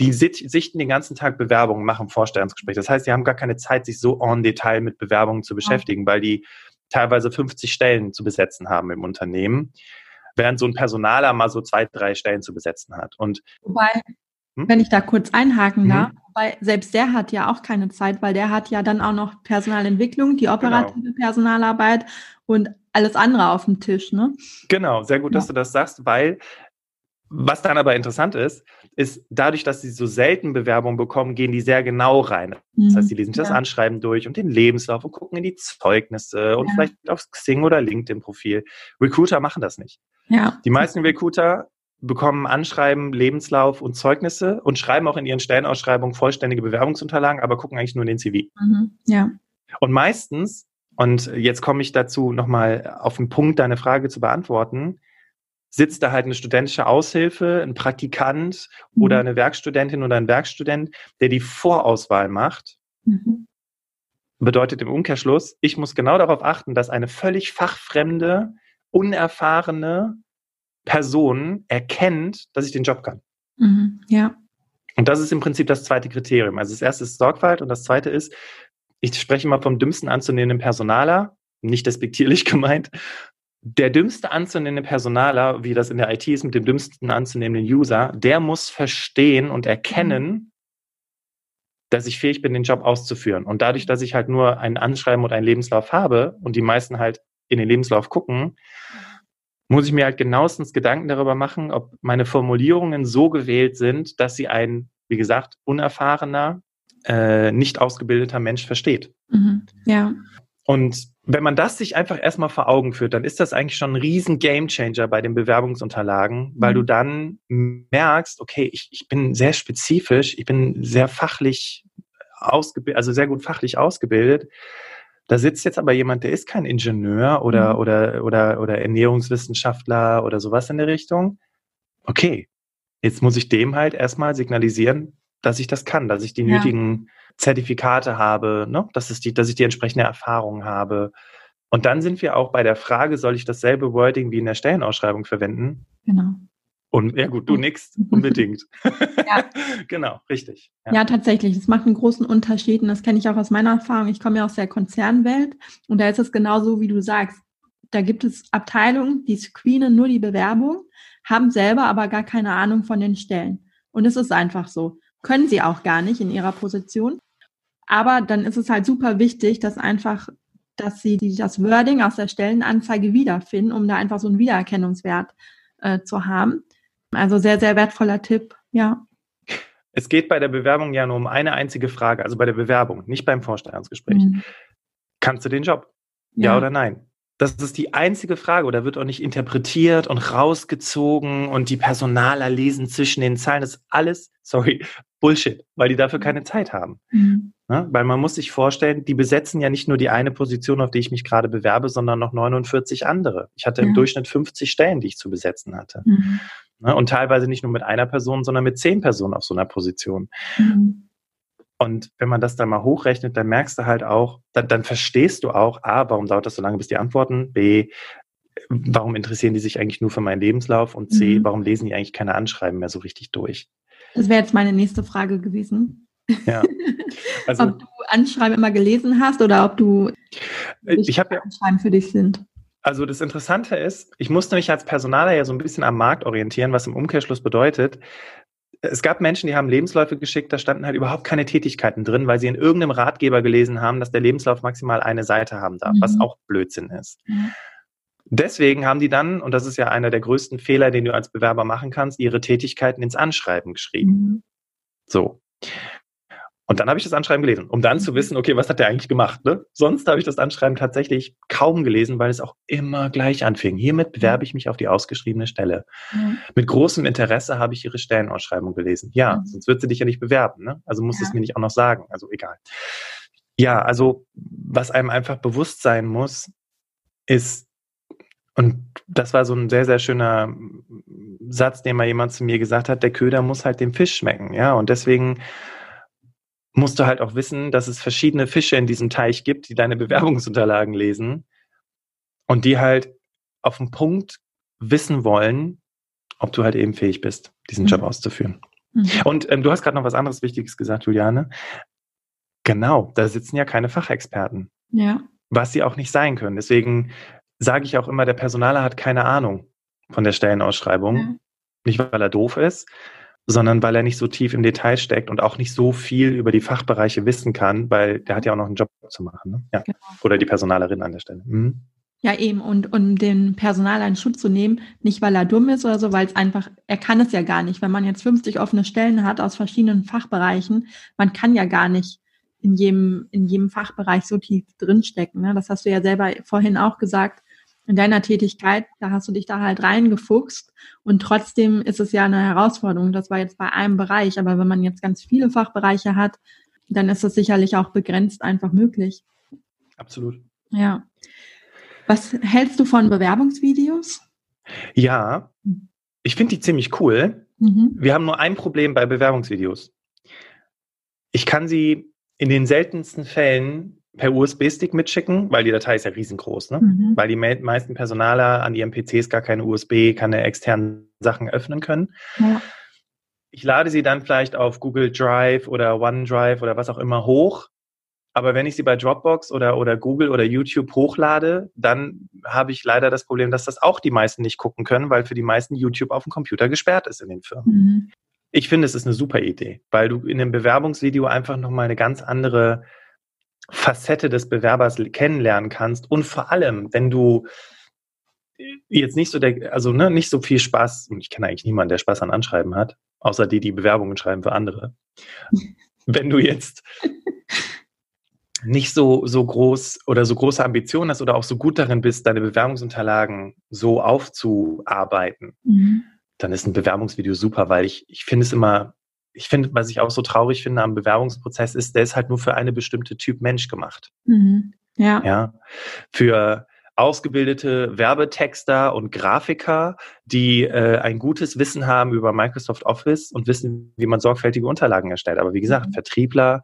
die sichten den ganzen Tag Bewerbungen, machen Vorstellungsgespräche. Das heißt, sie haben gar keine Zeit, sich so en Detail mit Bewerbungen zu beschäftigen, weil die teilweise 50 Stellen zu besetzen haben im Unternehmen, während so ein Personaler mal so zwei, drei Stellen zu besetzen hat. Und Wobei, hm? wenn ich da kurz einhaken darf, hm? weil selbst der hat ja auch keine Zeit, weil der hat ja dann auch noch Personalentwicklung, die operative genau. Personalarbeit und alles andere auf dem Tisch, ne? Genau, sehr gut, ja. dass du das sagst, weil was dann aber interessant ist, ist dadurch, dass sie so selten Bewerbungen bekommen, gehen die sehr genau rein. Das heißt, sie lesen sich ja. das Anschreiben durch und den Lebenslauf und gucken in die Zeugnisse und ja. vielleicht aufs Xing oder LinkedIn-Profil. Recruiter machen das nicht. Ja. Die meisten Recruiter bekommen Anschreiben, Lebenslauf und Zeugnisse und schreiben auch in ihren Stellenausschreibungen vollständige Bewerbungsunterlagen, aber gucken eigentlich nur in den CV. Mhm. Ja. Und meistens, und jetzt komme ich dazu, nochmal auf den Punkt, deine Frage zu beantworten, sitzt da halt eine studentische Aushilfe, ein Praktikant mhm. oder eine Werkstudentin oder ein Werkstudent, der die Vorauswahl macht. Mhm. Bedeutet im Umkehrschluss, ich muss genau darauf achten, dass eine völlig fachfremde, unerfahrene Person erkennt, dass ich den Job kann. Mhm. Ja. Und das ist im Prinzip das zweite Kriterium. Also das erste ist Sorgfalt und das zweite ist, ich spreche mal vom dümmsten anzunehmenden Personaler, nicht despektierlich *laughs* gemeint, der dümmste anzunehmende Personaler, wie das in der IT ist, mit dem dümmsten anzunehmenden User, der muss verstehen und erkennen, dass ich fähig bin, den Job auszuführen. Und dadurch, dass ich halt nur ein Anschreiben und einen Lebenslauf habe und die meisten halt in den Lebenslauf gucken, muss ich mir halt genauestens Gedanken darüber machen, ob meine Formulierungen so gewählt sind, dass sie ein, wie gesagt, unerfahrener, äh, nicht ausgebildeter Mensch versteht. Mhm. Ja. Und wenn man das sich einfach erstmal vor Augen führt, dann ist das eigentlich schon ein riesen Gamechanger bei den Bewerbungsunterlagen, weil mhm. du dann merkst, okay, ich, ich bin sehr spezifisch, ich bin sehr fachlich ausgebildet, also sehr gut fachlich ausgebildet. Da sitzt jetzt aber jemand, der ist kein Ingenieur oder, mhm. oder, oder, oder Ernährungswissenschaftler oder sowas in der Richtung. Okay, jetzt muss ich dem halt erstmal signalisieren, dass ich das kann, dass ich die ja. nötigen Zertifikate habe, ne? dass, es die, dass ich die entsprechende Erfahrung habe. Und dann sind wir auch bei der Frage, soll ich dasselbe Wording wie in der Stellenausschreibung verwenden? Genau. Und ja gut, du nix, unbedingt. *laughs* ja. *laughs* genau, richtig. Ja. ja. tatsächlich. Es macht einen großen Unterschied und das kenne ich auch aus meiner Erfahrung. Ich komme ja aus der Konzernwelt und da ist es genauso, wie du sagst. Da gibt es Abteilungen, die screenen nur die Bewerbung, haben selber aber gar keine Ahnung von den Stellen. Und es ist einfach so. Können sie auch gar nicht in ihrer Position. Aber dann ist es halt super wichtig, dass einfach, dass sie die, das Wording aus der Stellenanzeige wiederfinden, um da einfach so einen Wiedererkennungswert äh, zu haben. Also sehr, sehr wertvoller Tipp, ja. Es geht bei der Bewerbung ja nur um eine einzige Frage, also bei der Bewerbung, nicht beim Vorstellungsgespräch. Mhm. kannst du den Job? Ja, ja oder nein? Das ist die einzige Frage. Oder wird auch nicht interpretiert und rausgezogen und die Personaler lesen zwischen den Zeilen. Das ist alles, sorry, Bullshit, weil die dafür keine Zeit haben. Mhm. Ja, weil man muss sich vorstellen, die besetzen ja nicht nur die eine Position, auf die ich mich gerade bewerbe, sondern noch 49 andere. Ich hatte ja. im Durchschnitt 50 Stellen, die ich zu besetzen hatte. Mhm. Ja, und teilweise nicht nur mit einer Person, sondern mit zehn Personen auf so einer Position. Mhm. Und wenn man das dann mal hochrechnet, dann merkst du halt auch, dann, dann verstehst du auch, A, warum dauert das so lange, bis die antworten, B, warum interessieren die sich eigentlich nur für meinen Lebenslauf und C, mhm. warum lesen die eigentlich keine Anschreiben mehr so richtig durch? Das wäre jetzt meine nächste Frage gewesen. Ja. *laughs* Also, ob du Anschreiben immer gelesen hast oder ob du äh, ich habe ja Anschreiben für dich sind. Also das Interessante ist, ich musste mich als Personaler ja so ein bisschen am Markt orientieren, was im Umkehrschluss bedeutet, es gab Menschen, die haben Lebensläufe geschickt, da standen halt überhaupt keine Tätigkeiten drin, weil sie in irgendeinem Ratgeber gelesen haben, dass der Lebenslauf maximal eine Seite haben darf, mhm. was auch Blödsinn ist. Mhm. Deswegen haben die dann, und das ist ja einer der größten Fehler, den du als Bewerber machen kannst, ihre Tätigkeiten ins Anschreiben geschrieben. Mhm. So. Und dann habe ich das Anschreiben gelesen, um dann zu mhm. wissen, okay, was hat der eigentlich gemacht? Ne? Sonst habe ich das Anschreiben tatsächlich kaum gelesen, weil es auch immer gleich anfing. Hiermit bewerbe ich mich auf die ausgeschriebene Stelle. Mhm. Mit großem Interesse habe ich ihre Stellenausschreibung gelesen. Ja, mhm. sonst wird sie dich ja nicht bewerben. Ne? Also muss ja. es mir nicht auch noch sagen. Also egal. Ja, also was einem einfach bewusst sein muss, ist, und das war so ein sehr, sehr schöner Satz, den mal jemand zu mir gesagt hat, der Köder muss halt dem Fisch schmecken. Ja, und deswegen musst du halt auch wissen, dass es verschiedene Fische in diesem Teich gibt, die deine Bewerbungsunterlagen lesen und die halt auf den Punkt wissen wollen, ob du halt eben fähig bist, diesen mhm. Job auszuführen. Mhm. Und ähm, du hast gerade noch was anderes Wichtiges gesagt, Juliane. Genau, da sitzen ja keine Fachexperten. Ja. Was sie auch nicht sein können. Deswegen sage ich auch immer, der Personaler hat keine Ahnung von der Stellenausschreibung. Ja. Nicht, weil er doof ist, sondern weil er nicht so tief im Detail steckt und auch nicht so viel über die Fachbereiche wissen kann, weil der hat ja auch noch einen Job zu machen. Ne? Ja. Genau. Oder die Personalerin an der Stelle. Mhm. Ja, eben. Und um den Personal einen Schutz zu nehmen, nicht weil er dumm ist oder so, weil es einfach, er kann es ja gar nicht. Wenn man jetzt 50 offene Stellen hat aus verschiedenen Fachbereichen, man kann ja gar nicht in jedem, in jedem Fachbereich so tief drinstecken. Ne? Das hast du ja selber vorhin auch gesagt in deiner Tätigkeit, da hast du dich da halt reingefuchst und trotzdem ist es ja eine Herausforderung. Das war jetzt bei einem Bereich, aber wenn man jetzt ganz viele Fachbereiche hat, dann ist das sicherlich auch begrenzt einfach möglich. Absolut. Ja. Was hältst du von Bewerbungsvideos? Ja, ich finde die ziemlich cool. Mhm. Wir haben nur ein Problem bei Bewerbungsvideos. Ich kann sie in den seltensten Fällen per USB-Stick mitschicken, weil die Datei ist ja riesengroß, ne? Mhm. Weil die meisten Personaler an ihren PCs gar keine USB, keine externen Sachen öffnen können. Ja. Ich lade sie dann vielleicht auf Google Drive oder OneDrive oder was auch immer hoch. Aber wenn ich sie bei Dropbox oder, oder Google oder YouTube hochlade, dann habe ich leider das Problem, dass das auch die meisten nicht gucken können, weil für die meisten YouTube auf dem Computer gesperrt ist in den Firmen. Mhm. Ich finde, es ist eine super Idee, weil du in dem Bewerbungsvideo einfach nochmal eine ganz andere Facette des Bewerbers kennenlernen kannst und vor allem, wenn du jetzt nicht so der, also ne, nicht so viel Spaß, und ich kenne eigentlich niemanden, der Spaß an Anschreiben hat, außer die, die Bewerbungen schreiben für andere. *laughs* wenn du jetzt nicht so, so groß oder so große Ambitionen hast oder auch so gut darin bist, deine Bewerbungsunterlagen so aufzuarbeiten, mhm. dann ist ein Bewerbungsvideo super, weil ich, ich finde es immer ich finde, was ich auch so traurig finde am Bewerbungsprozess ist, der ist halt nur für eine bestimmte Typ Mensch gemacht. Mhm. Ja. Ja. Für ausgebildete Werbetexter und Grafiker, die äh, ein gutes Wissen haben über Microsoft Office und wissen, wie man sorgfältige Unterlagen erstellt. Aber wie gesagt, mhm. Vertriebler,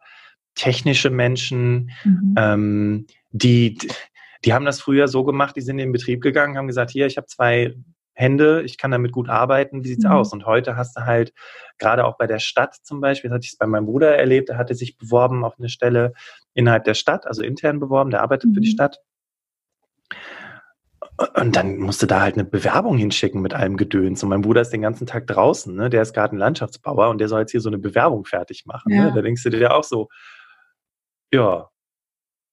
technische Menschen, mhm. ähm, die, die haben das früher so gemacht, die sind in den Betrieb gegangen, haben gesagt, hier, ich habe zwei Hände, ich kann damit gut arbeiten, wie sieht's mhm. aus? Und heute hast du halt, gerade auch bei der Stadt zum Beispiel, das hatte ich es bei meinem Bruder erlebt, der hatte sich beworben auf eine Stelle innerhalb der Stadt, also intern beworben, der arbeitet mhm. für die mhm. Stadt. Und dann musste da halt eine Bewerbung hinschicken mit allem Gedöns. Und mein Bruder ist den ganzen Tag draußen, ne? der ist gerade ein Landschaftsbauer und der soll jetzt hier so eine Bewerbung fertig machen. Ne? Ja. Ne? Da denkst du dir auch so, ja,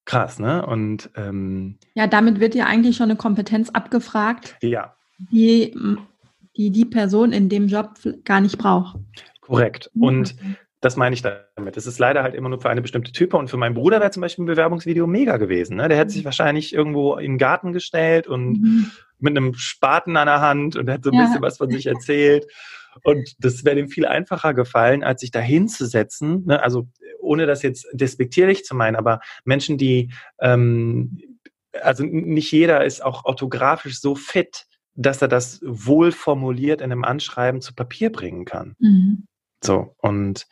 krass, ne? Und ähm, ja, damit wird ja eigentlich schon eine Kompetenz abgefragt. Ja die, die die Person in dem Job gar nicht braucht. Korrekt. Und Das meine ich damit. Es ist leider halt immer nur für eine bestimmte Type. Und für meinen Bruder wäre zum Beispiel ein Bewerbungsvideo mega gewesen. Ne? Der hätte sich mhm. wahrscheinlich irgendwo in den Garten gestellt und mhm. mit einem Spaten an der Hand und hätte so ein ja. bisschen was von sich erzählt. Und das wäre dem viel einfacher gefallen, als sich da hinzusetzen. Ne? Also ohne das jetzt despektierlich zu meinen, aber Menschen, die, ähm, also nicht jeder ist auch orthografisch so fit, dass er das wohl formuliert in einem Anschreiben zu Papier bringen kann. Mhm. So, und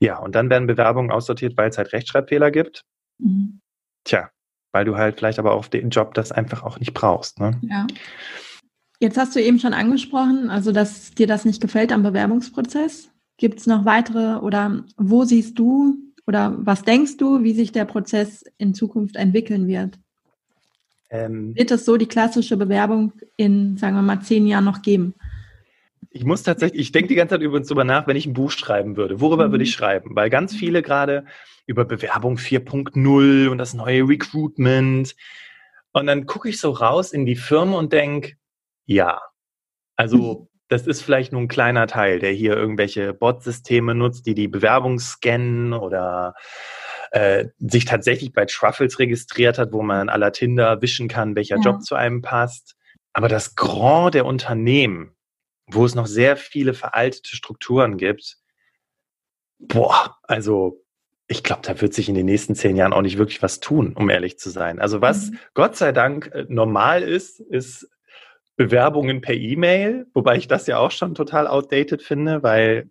ja, und dann werden Bewerbungen aussortiert, weil es halt Rechtschreibfehler gibt. Mhm. Tja, weil du halt vielleicht aber auf den Job das einfach auch nicht brauchst. Ne? Ja. Jetzt hast du eben schon angesprochen, also dass dir das nicht gefällt am Bewerbungsprozess. Gibt es noch weitere oder wo siehst du oder was denkst du, wie sich der Prozess in Zukunft entwickeln wird? Ähm, wird es so die klassische Bewerbung in, sagen wir mal, zehn Jahren noch geben? Ich muss tatsächlich, ich denke die ganze Zeit übrigens drüber nach, wenn ich ein Buch schreiben würde. Worüber mhm. würde ich schreiben? Weil ganz viele gerade über Bewerbung 4.0 und das neue Recruitment. Und dann gucke ich so raus in die Firma und denke, ja. Also mhm. *laughs* das ist vielleicht nur ein kleiner Teil, der hier irgendwelche Bot-Systeme nutzt, die die Bewerbung scannen oder äh, sich tatsächlich bei Truffles registriert hat, wo man aller Tinder wischen kann, welcher ja. Job zu einem passt. Aber das Grand der Unternehmen, wo es noch sehr viele veraltete Strukturen gibt, boah, also ich glaube, da wird sich in den nächsten zehn Jahren auch nicht wirklich was tun, um ehrlich zu sein. Also was mhm. Gott sei Dank äh, normal ist, ist Bewerbungen per E-Mail, wobei ich das ja auch schon total outdated finde, weil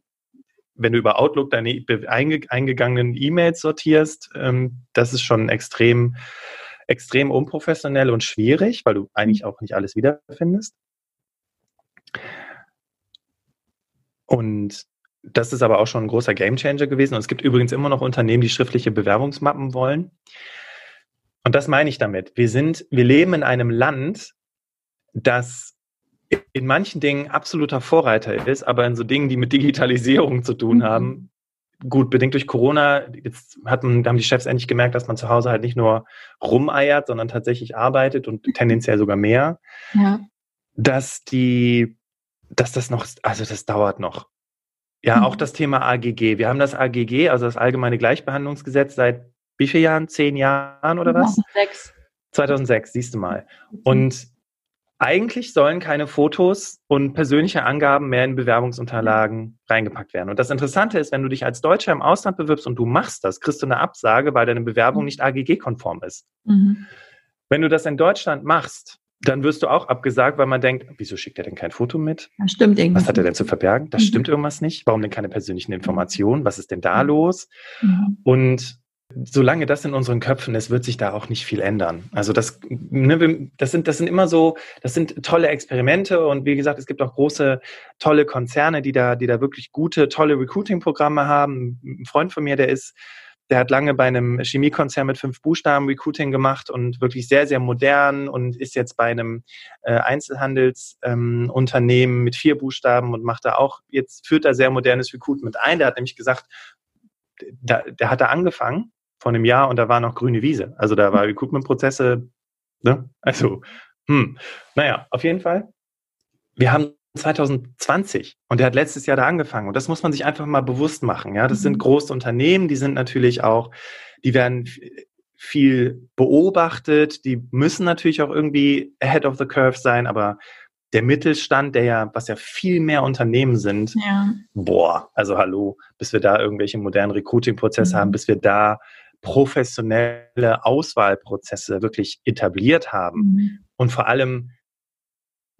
wenn du über Outlook deine eingegangenen E-Mails sortierst, ähm, das ist schon extrem, extrem unprofessionell und schwierig, weil du eigentlich auch nicht alles wiederfindest. Und das ist aber auch schon ein großer Gamechanger gewesen. Und es gibt übrigens immer noch Unternehmen, die schriftliche Bewerbungsmappen wollen. Und das meine ich damit. Wir sind, wir leben in einem Land, das in manchen Dingen absoluter Vorreiter ist, aber in so Dingen, die mit Digitalisierung zu tun mhm. haben, gut, bedingt durch Corona, jetzt hat man, haben die Chefs endlich gemerkt, dass man zu Hause halt nicht nur rumeiert, sondern tatsächlich arbeitet und tendenziell sogar mehr. Ja. Dass die, dass das noch, also das dauert noch. Ja, mhm. auch das Thema AGG. Wir haben das AGG, also das Allgemeine Gleichbehandlungsgesetz, seit wie vielen Jahren? Zehn Jahren oder was? 2006. 2006, siehst du mal. Mhm. Und eigentlich sollen keine Fotos und persönliche Angaben mehr in Bewerbungsunterlagen reingepackt werden. Und das Interessante ist, wenn du dich als Deutscher im Ausland bewirbst und du machst das, kriegst du eine Absage, weil deine Bewerbung mhm. nicht AGG-konform ist. Mhm. Wenn du das in Deutschland machst, dann wirst du auch abgesagt, weil man denkt, wieso schickt er denn kein Foto mit? Das stimmt irgendwas. Was hat er denn zu verbergen? Das mhm. stimmt irgendwas nicht. Warum denn keine persönlichen Informationen? Was ist denn da mhm. los? Mhm. Und Solange das in unseren Köpfen ist, wird sich da auch nicht viel ändern. Also das, ne, das sind, das sind immer so, das sind tolle Experimente und wie gesagt, es gibt auch große, tolle Konzerne, die da, die da wirklich gute, tolle Recruiting-Programme haben. Ein Freund von mir, der ist, der hat lange bei einem Chemiekonzern mit fünf Buchstaben Recruiting gemacht und wirklich sehr, sehr modern und ist jetzt bei einem äh, Einzelhandelsunternehmen ähm, mit vier Buchstaben und macht da auch, jetzt führt da sehr modernes Recruitment ein. Der hat nämlich gesagt, da, der hat da angefangen vor einem Jahr und da war noch grüne Wiese. Also da war Recruitment-Prozesse, ne? Also, hm. Naja, auf jeden Fall. Wir haben 2020 und der hat letztes Jahr da angefangen und das muss man sich einfach mal bewusst machen. Ja, das sind mhm. große Unternehmen, die sind natürlich auch, die werden viel beobachtet, die müssen natürlich auch irgendwie ahead of the curve sein, aber der Mittelstand, der ja, was ja viel mehr Unternehmen sind, ja. boah, also hallo, bis wir da irgendwelche modernen Recruiting-Prozesse mhm. haben, bis wir da professionelle Auswahlprozesse wirklich etabliert haben mhm. und vor allem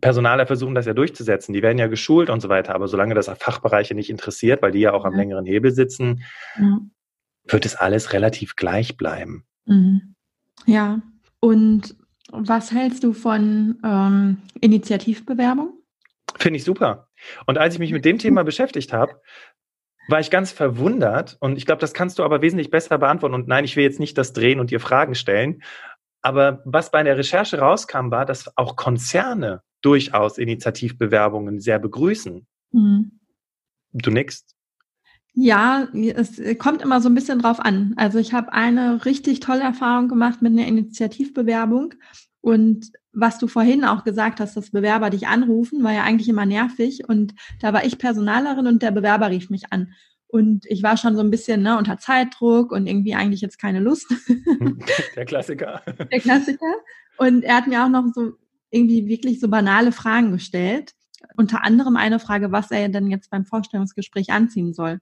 Personaler versuchen das ja durchzusetzen. Die werden ja geschult und so weiter. Aber solange das Fachbereiche nicht interessiert, weil die ja auch am längeren Hebel sitzen, ja. wird es alles relativ gleich bleiben. Mhm. Ja. Und was hältst du von ähm, Initiativbewerbung? Finde ich super. Und als ich mich mit dem Thema beschäftigt habe, war ich ganz verwundert und ich glaube, das kannst du aber wesentlich besser beantworten. Und nein, ich will jetzt nicht das drehen und dir Fragen stellen. Aber was bei der Recherche rauskam, war, dass auch Konzerne durchaus Initiativbewerbungen sehr begrüßen. Mhm. Du nix? Ja, es kommt immer so ein bisschen drauf an. Also ich habe eine richtig tolle Erfahrung gemacht mit einer Initiativbewerbung. Und was du vorhin auch gesagt hast, dass Bewerber dich anrufen, war ja eigentlich immer nervig. Und da war ich Personalerin und der Bewerber rief mich an. Und ich war schon so ein bisschen ne, unter Zeitdruck und irgendwie eigentlich jetzt keine Lust. *laughs* Der Klassiker. Der Klassiker. Und er hat mir auch noch so irgendwie wirklich so banale Fragen gestellt. Unter anderem eine Frage, was er denn jetzt beim Vorstellungsgespräch anziehen soll.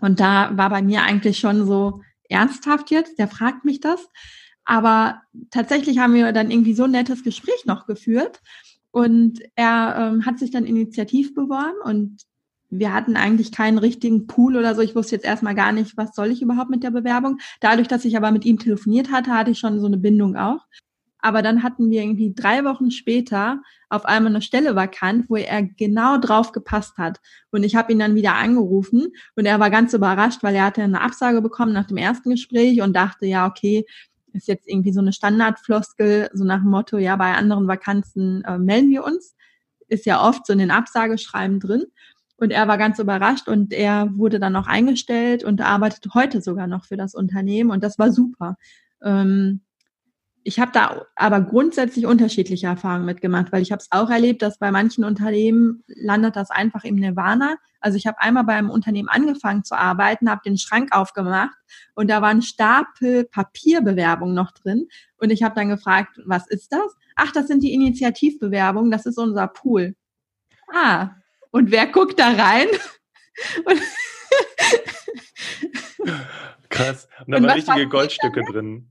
Und da war bei mir eigentlich schon so ernsthaft jetzt, der fragt mich das. Aber tatsächlich haben wir dann irgendwie so ein nettes Gespräch noch geführt. Und er ähm, hat sich dann initiativ beworben und wir hatten eigentlich keinen richtigen Pool oder so. Ich wusste jetzt erstmal gar nicht, was soll ich überhaupt mit der Bewerbung. Dadurch, dass ich aber mit ihm telefoniert hatte, hatte ich schon so eine Bindung auch. Aber dann hatten wir irgendwie drei Wochen später auf einmal eine Stelle vakant, wo er genau drauf gepasst hat. Und ich habe ihn dann wieder angerufen und er war ganz überrascht, weil er hatte eine Absage bekommen nach dem ersten Gespräch und dachte, ja, okay, ist jetzt irgendwie so eine Standardfloskel, so nach dem Motto, ja, bei anderen Vakanzen äh, melden wir uns. Ist ja oft so in den Absageschreiben drin. Und er war ganz überrascht und er wurde dann noch eingestellt und arbeitet heute sogar noch für das Unternehmen und das war super. Ähm, ich habe da aber grundsätzlich unterschiedliche Erfahrungen mitgemacht, weil ich habe es auch erlebt, dass bei manchen Unternehmen landet das einfach im Nirvana. Also ich habe einmal bei einem Unternehmen angefangen zu arbeiten, habe den Schrank aufgemacht und da war ein Stapel Papierbewerbungen noch drin und ich habe dann gefragt, was ist das? Ach, das sind die Initiativbewerbungen, das ist unser Pool. Ah, und wer guckt da rein? *laughs* Krass. Und da waren richtige Goldstücke drin.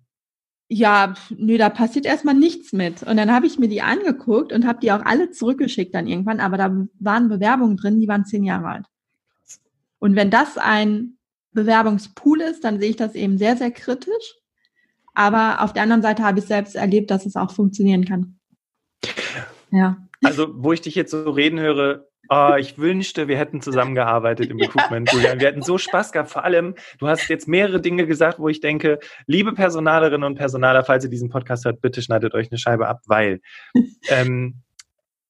Ja, nö, da passiert erstmal nichts mit. Und dann habe ich mir die angeguckt und habe die auch alle zurückgeschickt dann irgendwann. Aber da waren Bewerbungen drin, die waren zehn Jahre alt. Und wenn das ein Bewerbungspool ist, dann sehe ich das eben sehr, sehr kritisch. Aber auf der anderen Seite habe ich selbst erlebt, dass es auch funktionieren kann. Ja. Also, wo ich dich jetzt so reden höre, Oh, ich wünschte, wir hätten zusammengearbeitet im *laughs* Recruitment, Julian. Wir hätten so Spaß gehabt. Vor allem, du hast jetzt mehrere Dinge gesagt, wo ich denke, liebe Personalerinnen und Personaler, falls ihr diesen Podcast hört, bitte schneidet euch eine Scheibe ab, weil *laughs* ähm,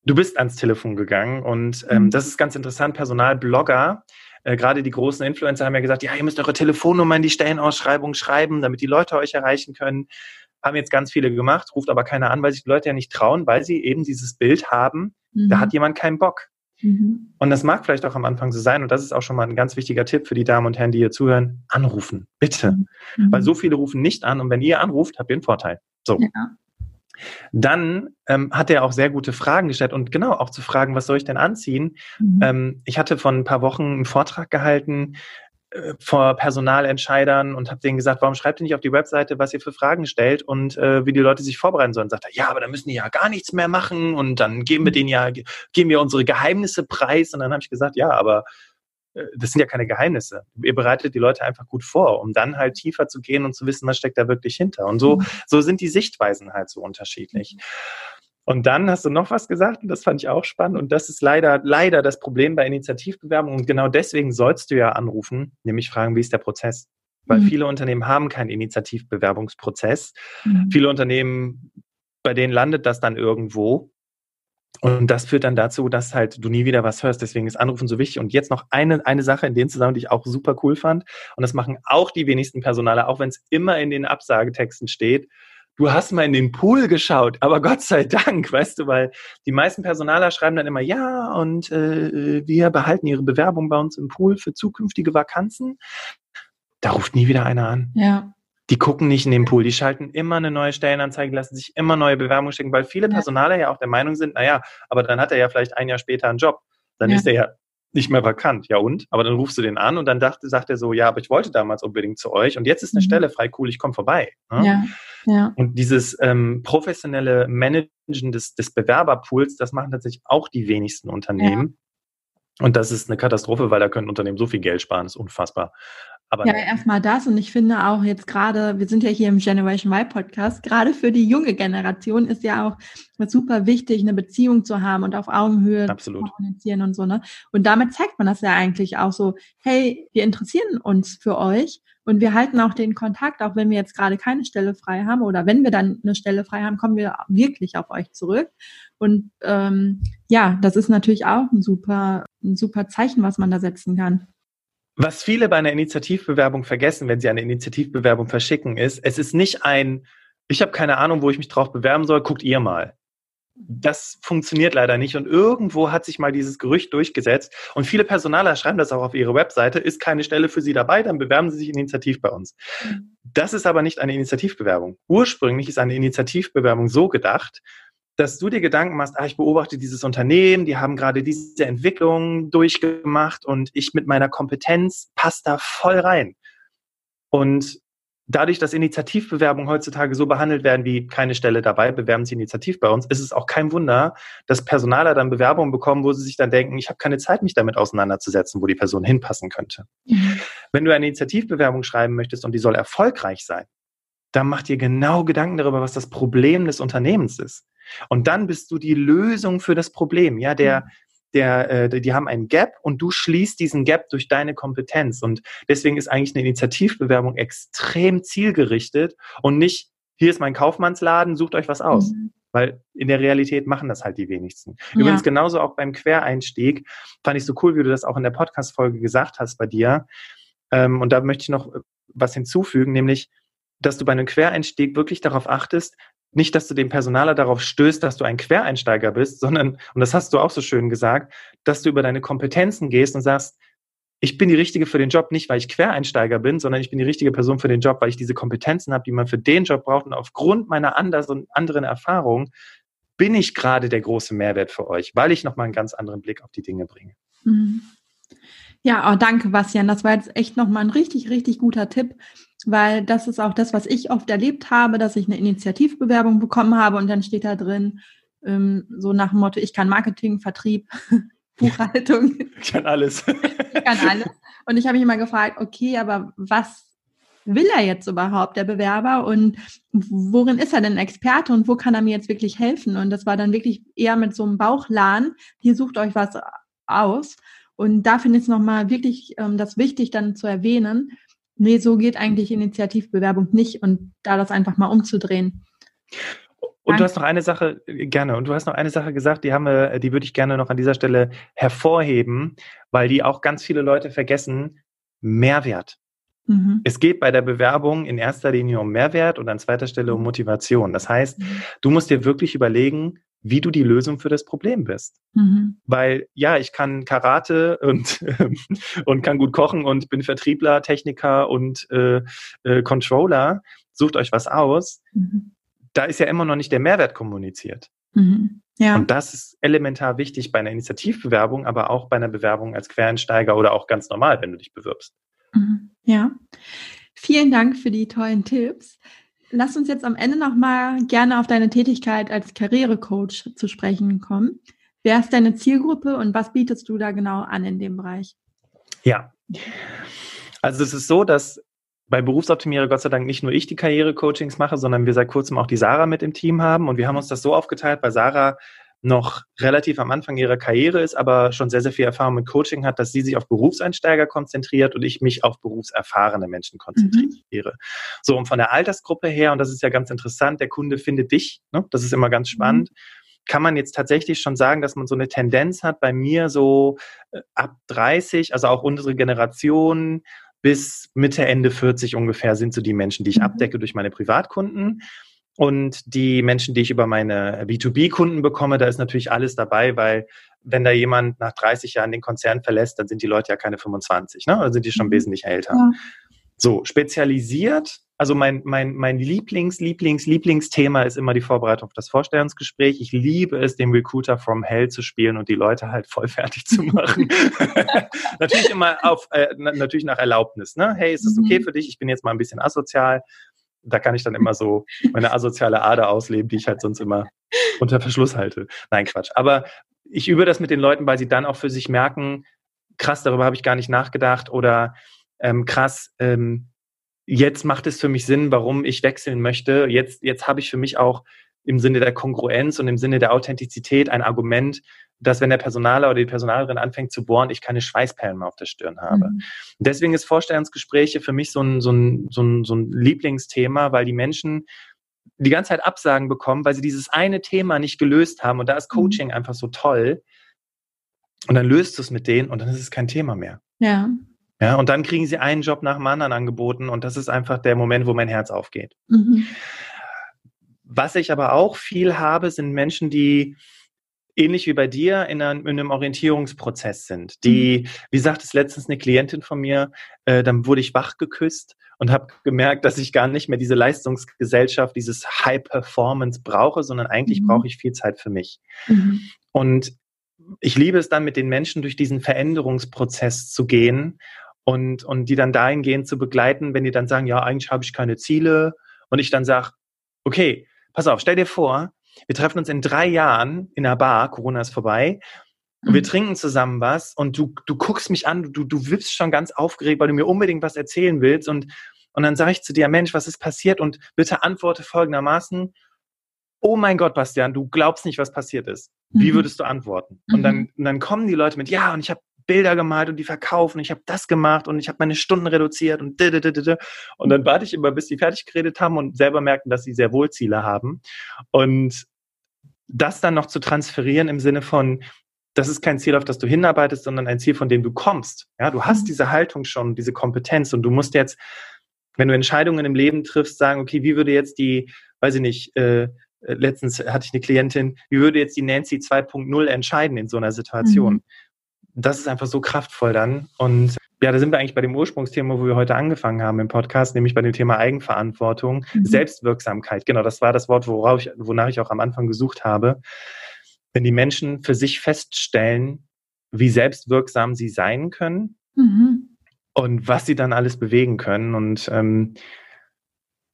du bist ans Telefon gegangen und ähm, mhm. das ist ganz interessant. Personalblogger, äh, gerade die großen Influencer haben ja gesagt, ja, ihr müsst eure Telefonnummer in die Stellenausschreibung schreiben, damit die Leute euch erreichen können. Haben jetzt ganz viele gemacht, ruft aber keiner an, weil sich die Leute ja nicht trauen, weil sie eben dieses Bild haben, mhm. da hat jemand keinen Bock. Mhm. Und das mag vielleicht auch am Anfang so sein, und das ist auch schon mal ein ganz wichtiger Tipp für die Damen und Herren, die hier zuhören, anrufen, bitte. Mhm. Weil so viele rufen nicht an und wenn ihr anruft, habt ihr einen Vorteil. So. Ja. Dann ähm, hat er auch sehr gute Fragen gestellt und genau auch zu fragen, was soll ich denn anziehen? Mhm. Ähm, ich hatte vor ein paar Wochen einen Vortrag gehalten vor Personalentscheidern und habe denen gesagt, warum schreibt ihr nicht auf die Webseite, was ihr für Fragen stellt und äh, wie die Leute sich vorbereiten sollen. Sagt er, ja, aber dann müssen die ja gar nichts mehr machen und dann geben wir denen ja, geben wir unsere Geheimnisse preis. Und dann habe ich gesagt, ja, aber äh, das sind ja keine Geheimnisse. Ihr bereitet die Leute einfach gut vor, um dann halt tiefer zu gehen und zu wissen, was steckt da wirklich hinter. Und so, mhm. so sind die Sichtweisen halt so unterschiedlich. Mhm. Und dann hast du noch was gesagt und das fand ich auch spannend. Und das ist leider, leider das Problem bei Initiativbewerbungen. Und genau deswegen sollst du ja anrufen, nämlich fragen, wie ist der Prozess? Weil mhm. viele Unternehmen haben keinen Initiativbewerbungsprozess. Mhm. Viele Unternehmen, bei denen landet das dann irgendwo. Und das führt dann dazu, dass halt du nie wieder was hörst. Deswegen ist Anrufen so wichtig. Und jetzt noch eine, eine Sache in dem Zusammenhang, die ich auch super cool fand. Und das machen auch die wenigsten Personale, auch wenn es immer in den Absagetexten steht du hast mal in den Pool geschaut, aber Gott sei Dank, weißt du, weil die meisten Personaler schreiben dann immer, ja, und äh, wir behalten ihre Bewerbung bei uns im Pool für zukünftige Vakanzen. Da ruft nie wieder einer an. Ja. Die gucken nicht in den Pool, die schalten immer eine neue Stellenanzeige, lassen sich immer neue Bewerbungen schicken, weil viele Personaler ja auch der Meinung sind, naja, aber dann hat er ja vielleicht ein Jahr später einen Job. Dann ja. ist er ja nicht mehr vakant. Ja und? Aber dann rufst du den an und dann dachte, sagt er so, ja, aber ich wollte damals unbedingt zu euch und jetzt ist eine mhm. Stelle frei, cool, ich komme vorbei. Ne? Ja, ja. Und dieses ähm, professionelle Managen des, des Bewerberpools, das machen tatsächlich auch die wenigsten Unternehmen. Und das ist eine Katastrophe, weil da können Unternehmen so viel Geld sparen, das ist unfassbar. Aber ja, erstmal das und ich finde auch jetzt gerade, wir sind ja hier im Generation Y Podcast, gerade für die junge Generation ist ja auch super wichtig, eine Beziehung zu haben und auf Augenhöhe Absolut. zu kommunizieren und so, ne? Und damit zeigt man das ja eigentlich auch so, hey, wir interessieren uns für euch und wir halten auch den Kontakt, auch wenn wir jetzt gerade keine Stelle frei haben oder wenn wir dann eine Stelle frei haben, kommen wir wirklich auf euch zurück. Und ähm, ja, das ist natürlich auch ein super, ein super Zeichen, was man da setzen kann. Was viele bei einer Initiativbewerbung vergessen, wenn sie eine Initiativbewerbung verschicken, ist, es ist nicht ein, ich habe keine Ahnung, wo ich mich drauf bewerben soll, guckt ihr mal. Das funktioniert leider nicht. Und irgendwo hat sich mal dieses Gerücht durchgesetzt. Und viele Personaler schreiben das auch auf ihre Webseite, ist keine Stelle für Sie dabei, dann bewerben Sie sich initiativ bei uns. Mhm. Das ist aber nicht eine Initiativbewerbung. Ursprünglich ist eine Initiativbewerbung so gedacht, dass du dir Gedanken machst, ah, ich beobachte dieses Unternehmen, die haben gerade diese Entwicklung durchgemacht und ich mit meiner Kompetenz passe da voll rein. Und dadurch, dass Initiativbewerbungen heutzutage so behandelt werden wie keine Stelle dabei, bewerben Sie initiativ bei uns, ist es auch kein Wunder, dass Personaler dann Bewerbungen bekommen, wo sie sich dann denken, ich habe keine Zeit, mich damit auseinanderzusetzen, wo die Person hinpassen könnte. Mhm. Wenn du eine Initiativbewerbung schreiben möchtest und die soll erfolgreich sein, dann mach dir genau Gedanken darüber, was das Problem des Unternehmens ist. Und dann bist du die Lösung für das Problem. Ja, der, mhm. Der, äh, die haben einen Gap und du schließt diesen Gap durch deine Kompetenz. Und deswegen ist eigentlich eine Initiativbewerbung extrem zielgerichtet und nicht, hier ist mein Kaufmannsladen, sucht euch was aus. Mhm. Weil in der Realität machen das halt die wenigsten. Ja. Übrigens genauso auch beim Quereinstieg fand ich so cool, wie du das auch in der Podcast-Folge gesagt hast bei dir. Ähm, und da möchte ich noch was hinzufügen, nämlich, dass du bei einem Quereinstieg wirklich darauf achtest, nicht, dass du dem Personaler darauf stößt, dass du ein Quereinsteiger bist, sondern, und das hast du auch so schön gesagt, dass du über deine Kompetenzen gehst und sagst, ich bin die Richtige für den Job, nicht weil ich Quereinsteiger bin, sondern ich bin die richtige Person für den Job, weil ich diese Kompetenzen habe, die man für den Job braucht. Und aufgrund meiner anders und anderen Erfahrungen bin ich gerade der große Mehrwert für euch, weil ich nochmal einen ganz anderen Blick auf die Dinge bringe. Mhm. Ja, oh, danke, Bastian. Das war jetzt echt nochmal ein richtig, richtig guter Tipp, weil das ist auch das, was ich oft erlebt habe, dass ich eine Initiativbewerbung bekommen habe und dann steht da drin, ähm, so nach dem Motto, ich kann Marketing, Vertrieb, *laughs* Buchhaltung. Ich kann alles. ich kann alles. Und ich habe mich immer gefragt, okay, aber was will er jetzt überhaupt, der Bewerber? Und worin ist er denn Experte und wo kann er mir jetzt wirklich helfen? Und das war dann wirklich eher mit so einem Bauchladen, hier sucht euch was aus. Und da finde ich es nochmal wirklich ähm, das wichtig, dann zu erwähnen, nee, so geht eigentlich Initiativbewerbung nicht und da das einfach mal umzudrehen. Und du hast noch eine Sache, gerne, und du hast noch eine Sache gesagt, die haben wir, die würde ich gerne noch an dieser Stelle hervorheben, weil die auch ganz viele Leute vergessen, Mehrwert. Mhm. Es geht bei der Bewerbung in erster Linie um Mehrwert und an zweiter Stelle um Motivation. Das heißt, mhm. du musst dir wirklich überlegen, wie du die Lösung für das Problem bist. Mhm. Weil ja, ich kann Karate und, und kann gut kochen und bin Vertriebler, Techniker und äh, äh, Controller. Sucht euch was aus. Mhm. Da ist ja immer noch nicht der Mehrwert kommuniziert. Mhm. Ja. Und das ist elementar wichtig bei einer Initiativbewerbung, aber auch bei einer Bewerbung als Quereinsteiger oder auch ganz normal, wenn du dich bewirbst. Mhm. Ja. Vielen Dank für die tollen Tipps. Lass uns jetzt am Ende nochmal gerne auf deine Tätigkeit als Karrierecoach zu sprechen kommen. Wer ist deine Zielgruppe und was bietest du da genau an in dem Bereich? Ja, also es ist so, dass bei Berufsoptimierer Gott sei Dank nicht nur ich die Karrierecoachings mache, sondern wir seit kurzem auch die Sarah mit im Team haben. Und wir haben uns das so aufgeteilt, bei Sarah noch relativ am Anfang ihrer Karriere ist, aber schon sehr, sehr viel Erfahrung mit Coaching hat, dass sie sich auf Berufseinsteiger konzentriert und ich mich auf berufserfahrene Menschen konzentriere. Mhm. So, und von der Altersgruppe her, und das ist ja ganz interessant, der Kunde findet dich, ne? das ist immer ganz mhm. spannend. Mhm. Kann man jetzt tatsächlich schon sagen, dass man so eine Tendenz hat, bei mir so äh, ab 30, also auch unsere Generation, bis Mitte, Ende 40 ungefähr sind so die Menschen, die ich mhm. abdecke durch meine Privatkunden. Und die Menschen, die ich über meine B2B-Kunden bekomme, da ist natürlich alles dabei, weil wenn da jemand nach 30 Jahren den Konzern verlässt, dann sind die Leute ja keine 25, ne? Dann sind die schon mhm. wesentlich älter. Ja. So, spezialisiert, also mein, mein, mein Lieblings, Lieblings, Lieblingsthema ist immer die Vorbereitung auf das Vorstellungsgespräch. Ich liebe es, den Recruiter from Hell zu spielen und die Leute halt voll fertig zu machen. *laughs* natürlich immer auf, äh, natürlich nach Erlaubnis, ne? Hey, ist das okay mhm. für dich? Ich bin jetzt mal ein bisschen asozial da kann ich dann immer so meine asoziale Ader ausleben, die ich halt sonst immer unter Verschluss halte. Nein, Quatsch. Aber ich übe das mit den Leuten, weil sie dann auch für sich merken, krass, darüber habe ich gar nicht nachgedacht oder ähm, krass, ähm, jetzt macht es für mich Sinn, warum ich wechseln möchte. Jetzt, jetzt habe ich für mich auch im Sinne der Kongruenz und im Sinne der Authentizität ein Argument, dass wenn der Personaler oder die Personalerin anfängt zu bohren, ich keine Schweißperlen mehr auf der Stirn habe. Mhm. Deswegen ist Vorstellungsgespräche für mich so ein, so, ein, so, ein, so ein Lieblingsthema, weil die Menschen die ganze Zeit Absagen bekommen, weil sie dieses eine Thema nicht gelöst haben. Und da ist mhm. Coaching einfach so toll. Und dann löst du es mit denen und dann ist es kein Thema mehr. Ja. Ja, und dann kriegen sie einen Job nach dem anderen angeboten und das ist einfach der Moment, wo mein Herz aufgeht. Mhm Was ich aber auch viel habe, sind Menschen, die ähnlich wie bei dir in einem, in einem Orientierungsprozess sind. Die, mhm. wie sagt es letztens eine Klientin von mir, äh, dann wurde ich wach geküsst und habe gemerkt, dass ich gar nicht mehr diese Leistungsgesellschaft, dieses High Performance brauche, sondern eigentlich mhm. brauche ich viel Zeit für mich. Mhm. Und ich liebe es dann, mit den Menschen durch diesen Veränderungsprozess zu gehen und, und die dann dahingehend zu begleiten, wenn die dann sagen, ja, eigentlich habe ich keine Ziele. Und ich dann sage, okay, pass auf, stell dir vor, wir treffen uns in drei Jahren in einer Bar, Corona ist vorbei, und wir mhm. trinken zusammen was und du, du guckst mich an, du, du wippst schon ganz aufgeregt, weil du mir unbedingt was erzählen willst und, und dann sage ich zu dir, Mensch, was ist passiert? Und bitte antworte folgendermaßen, oh mein Gott, Bastian, du glaubst nicht, was passiert ist. Wie mhm. würdest du antworten? Und dann, mhm. und dann kommen die Leute mit, ja, und ich habe Bilder gemalt und die verkaufen, ich habe das gemacht und ich habe meine Stunden reduziert und und dann warte ich immer, bis die fertig geredet haben und selber merken, dass sie sehr wohl Ziele haben. Und das dann noch zu transferieren im Sinne von, das ist kein Ziel, auf das du hinarbeitest, sondern ein Ziel, von dem du kommst. Ja, du hast mhm. diese Haltung schon, diese Kompetenz und du musst jetzt, wenn du Entscheidungen im Leben triffst, sagen, okay, wie würde jetzt die, weiß ich nicht, äh, letztens hatte ich eine Klientin, wie würde jetzt die Nancy 2.0 entscheiden in so einer Situation? Mhm. Das ist einfach so kraftvoll dann. Und ja, da sind wir eigentlich bei dem Ursprungsthema, wo wir heute angefangen haben im Podcast, nämlich bei dem Thema Eigenverantwortung, mhm. Selbstwirksamkeit. Genau, das war das Wort, worauf ich, wonach ich auch am Anfang gesucht habe. Wenn die Menschen für sich feststellen, wie selbstwirksam sie sein können mhm. und was sie dann alles bewegen können. Und ähm,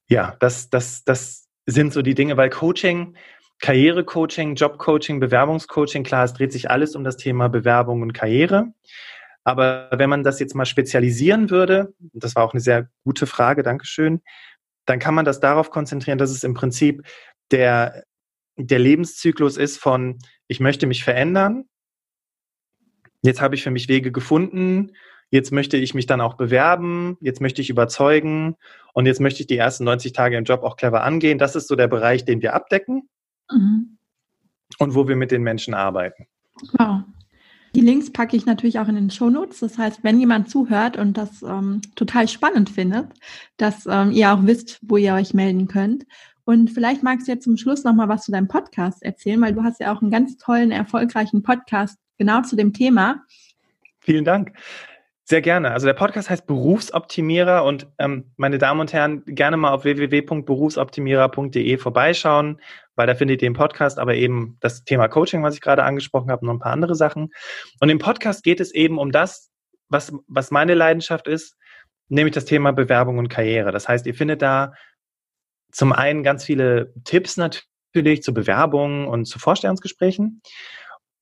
ja, das, das, das sind so die Dinge, weil Coaching, Karrierecoaching, Jobcoaching, Bewerbungscoaching, klar, es dreht sich alles um das Thema Bewerbung und Karriere. Aber wenn man das jetzt mal spezialisieren würde, das war auch eine sehr gute Frage, Dankeschön, dann kann man das darauf konzentrieren, dass es im Prinzip der, der Lebenszyklus ist von, ich möchte mich verändern, jetzt habe ich für mich Wege gefunden, jetzt möchte ich mich dann auch bewerben, jetzt möchte ich überzeugen und jetzt möchte ich die ersten 90 Tage im Job auch clever angehen. Das ist so der Bereich, den wir abdecken mhm. und wo wir mit den Menschen arbeiten. Wow. Die Links packe ich natürlich auch in den Show Notes. Das heißt, wenn jemand zuhört und das ähm, total spannend findet, dass ähm, ihr auch wisst, wo ihr euch melden könnt. Und vielleicht magst du jetzt zum Schluss nochmal was zu deinem Podcast erzählen, weil du hast ja auch einen ganz tollen, erfolgreichen Podcast genau zu dem Thema. Vielen Dank. Sehr gerne. Also der Podcast heißt Berufsoptimierer und ähm, meine Damen und Herren, gerne mal auf www.berufsoptimierer.de vorbeischauen, weil da findet ihr den Podcast, aber eben das Thema Coaching, was ich gerade angesprochen habe, noch ein paar andere Sachen. Und im Podcast geht es eben um das, was, was meine Leidenschaft ist, nämlich das Thema Bewerbung und Karriere. Das heißt, ihr findet da zum einen ganz viele Tipps natürlich zu Bewerbungen und zu Vorstellungsgesprächen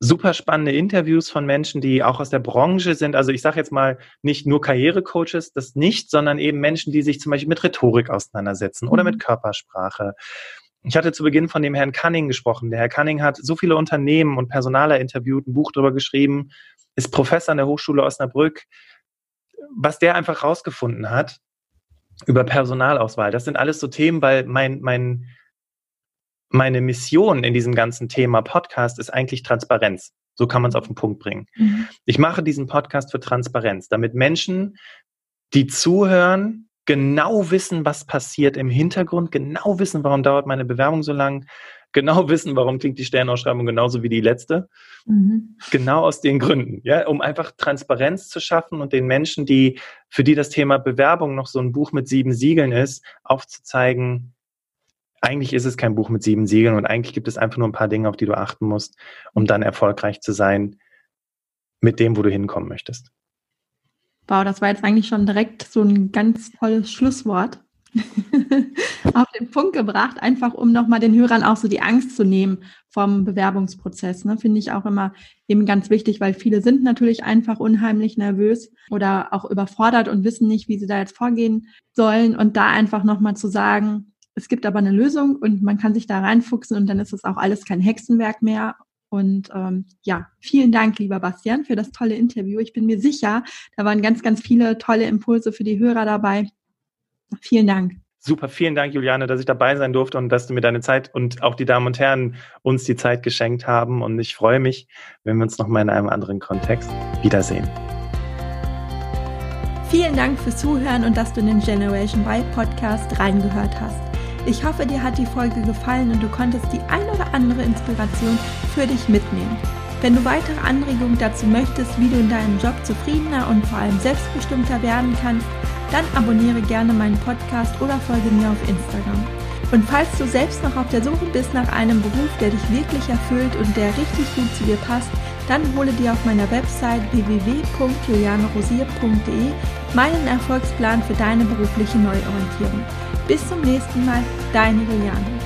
super spannende Interviews von Menschen, die auch aus der Branche sind. Also ich sage jetzt mal nicht nur Karrierecoaches, das nicht, sondern eben Menschen, die sich zum Beispiel mit Rhetorik auseinandersetzen oder mit mhm. Körpersprache. Ich hatte zu Beginn von dem Herrn Cunning gesprochen. Der Herr Cunning hat so viele Unternehmen und Personaler interviewt, ein Buch darüber geschrieben, ist Professor an der Hochschule Osnabrück. Was der einfach rausgefunden hat über Personalauswahl, das sind alles so Themen, weil mein, mein, meine Mission in diesem ganzen Thema Podcast ist eigentlich Transparenz. So kann man es auf den Punkt bringen. Mhm. Ich mache diesen Podcast für Transparenz, damit Menschen, die zuhören, genau wissen, was passiert im Hintergrund, genau wissen, warum dauert meine Bewerbung so lang, genau *laughs* wissen, warum klingt die Sternausschreibung genauso wie die letzte. Mhm. Genau aus den Gründen, ja, um einfach Transparenz zu schaffen und den Menschen, die, für die das Thema Bewerbung noch so ein Buch mit sieben Siegeln ist, aufzuzeigen, eigentlich ist es kein Buch mit sieben Siegeln und eigentlich gibt es einfach nur ein paar Dinge, auf die du achten musst, um dann erfolgreich zu sein mit dem, wo du hinkommen möchtest. Wow, das war jetzt eigentlich schon direkt so ein ganz tolles Schlusswort *laughs* auf den Punkt gebracht, einfach um nochmal den Hörern auch so die Angst zu nehmen vom Bewerbungsprozess. Ne? Finde ich auch immer eben ganz wichtig, weil viele sind natürlich einfach unheimlich nervös oder auch überfordert und wissen nicht, wie sie da jetzt vorgehen sollen. Und da einfach nochmal zu sagen, es gibt aber eine Lösung und man kann sich da reinfuchsen und dann ist es auch alles kein Hexenwerk mehr. Und ähm, ja, vielen Dank, lieber Bastian, für das tolle Interview. Ich bin mir sicher, da waren ganz, ganz viele tolle Impulse für die Hörer dabei. Vielen Dank. Super, vielen Dank, Juliane, dass ich dabei sein durfte und dass du mir deine Zeit und auch die Damen und Herren uns die Zeit geschenkt haben. Und ich freue mich, wenn wir uns nochmal in einem anderen Kontext wiedersehen. Vielen Dank fürs Zuhören und dass du in den Generation Y Podcast reingehört hast. Ich hoffe, dir hat die Folge gefallen und du konntest die ein oder andere Inspiration für dich mitnehmen. Wenn du weitere Anregungen dazu möchtest, wie du in deinem Job zufriedener und vor allem selbstbestimmter werden kannst, dann abonniere gerne meinen Podcast oder folge mir auf Instagram. Und falls du selbst noch auf der Suche bist nach einem Beruf, der dich wirklich erfüllt und der richtig gut zu dir passt, dann hole dir auf meiner Website www.julianerosier.de meinen Erfolgsplan für deine berufliche Neuorientierung. Bis zum nächsten Mal, deine Juliane.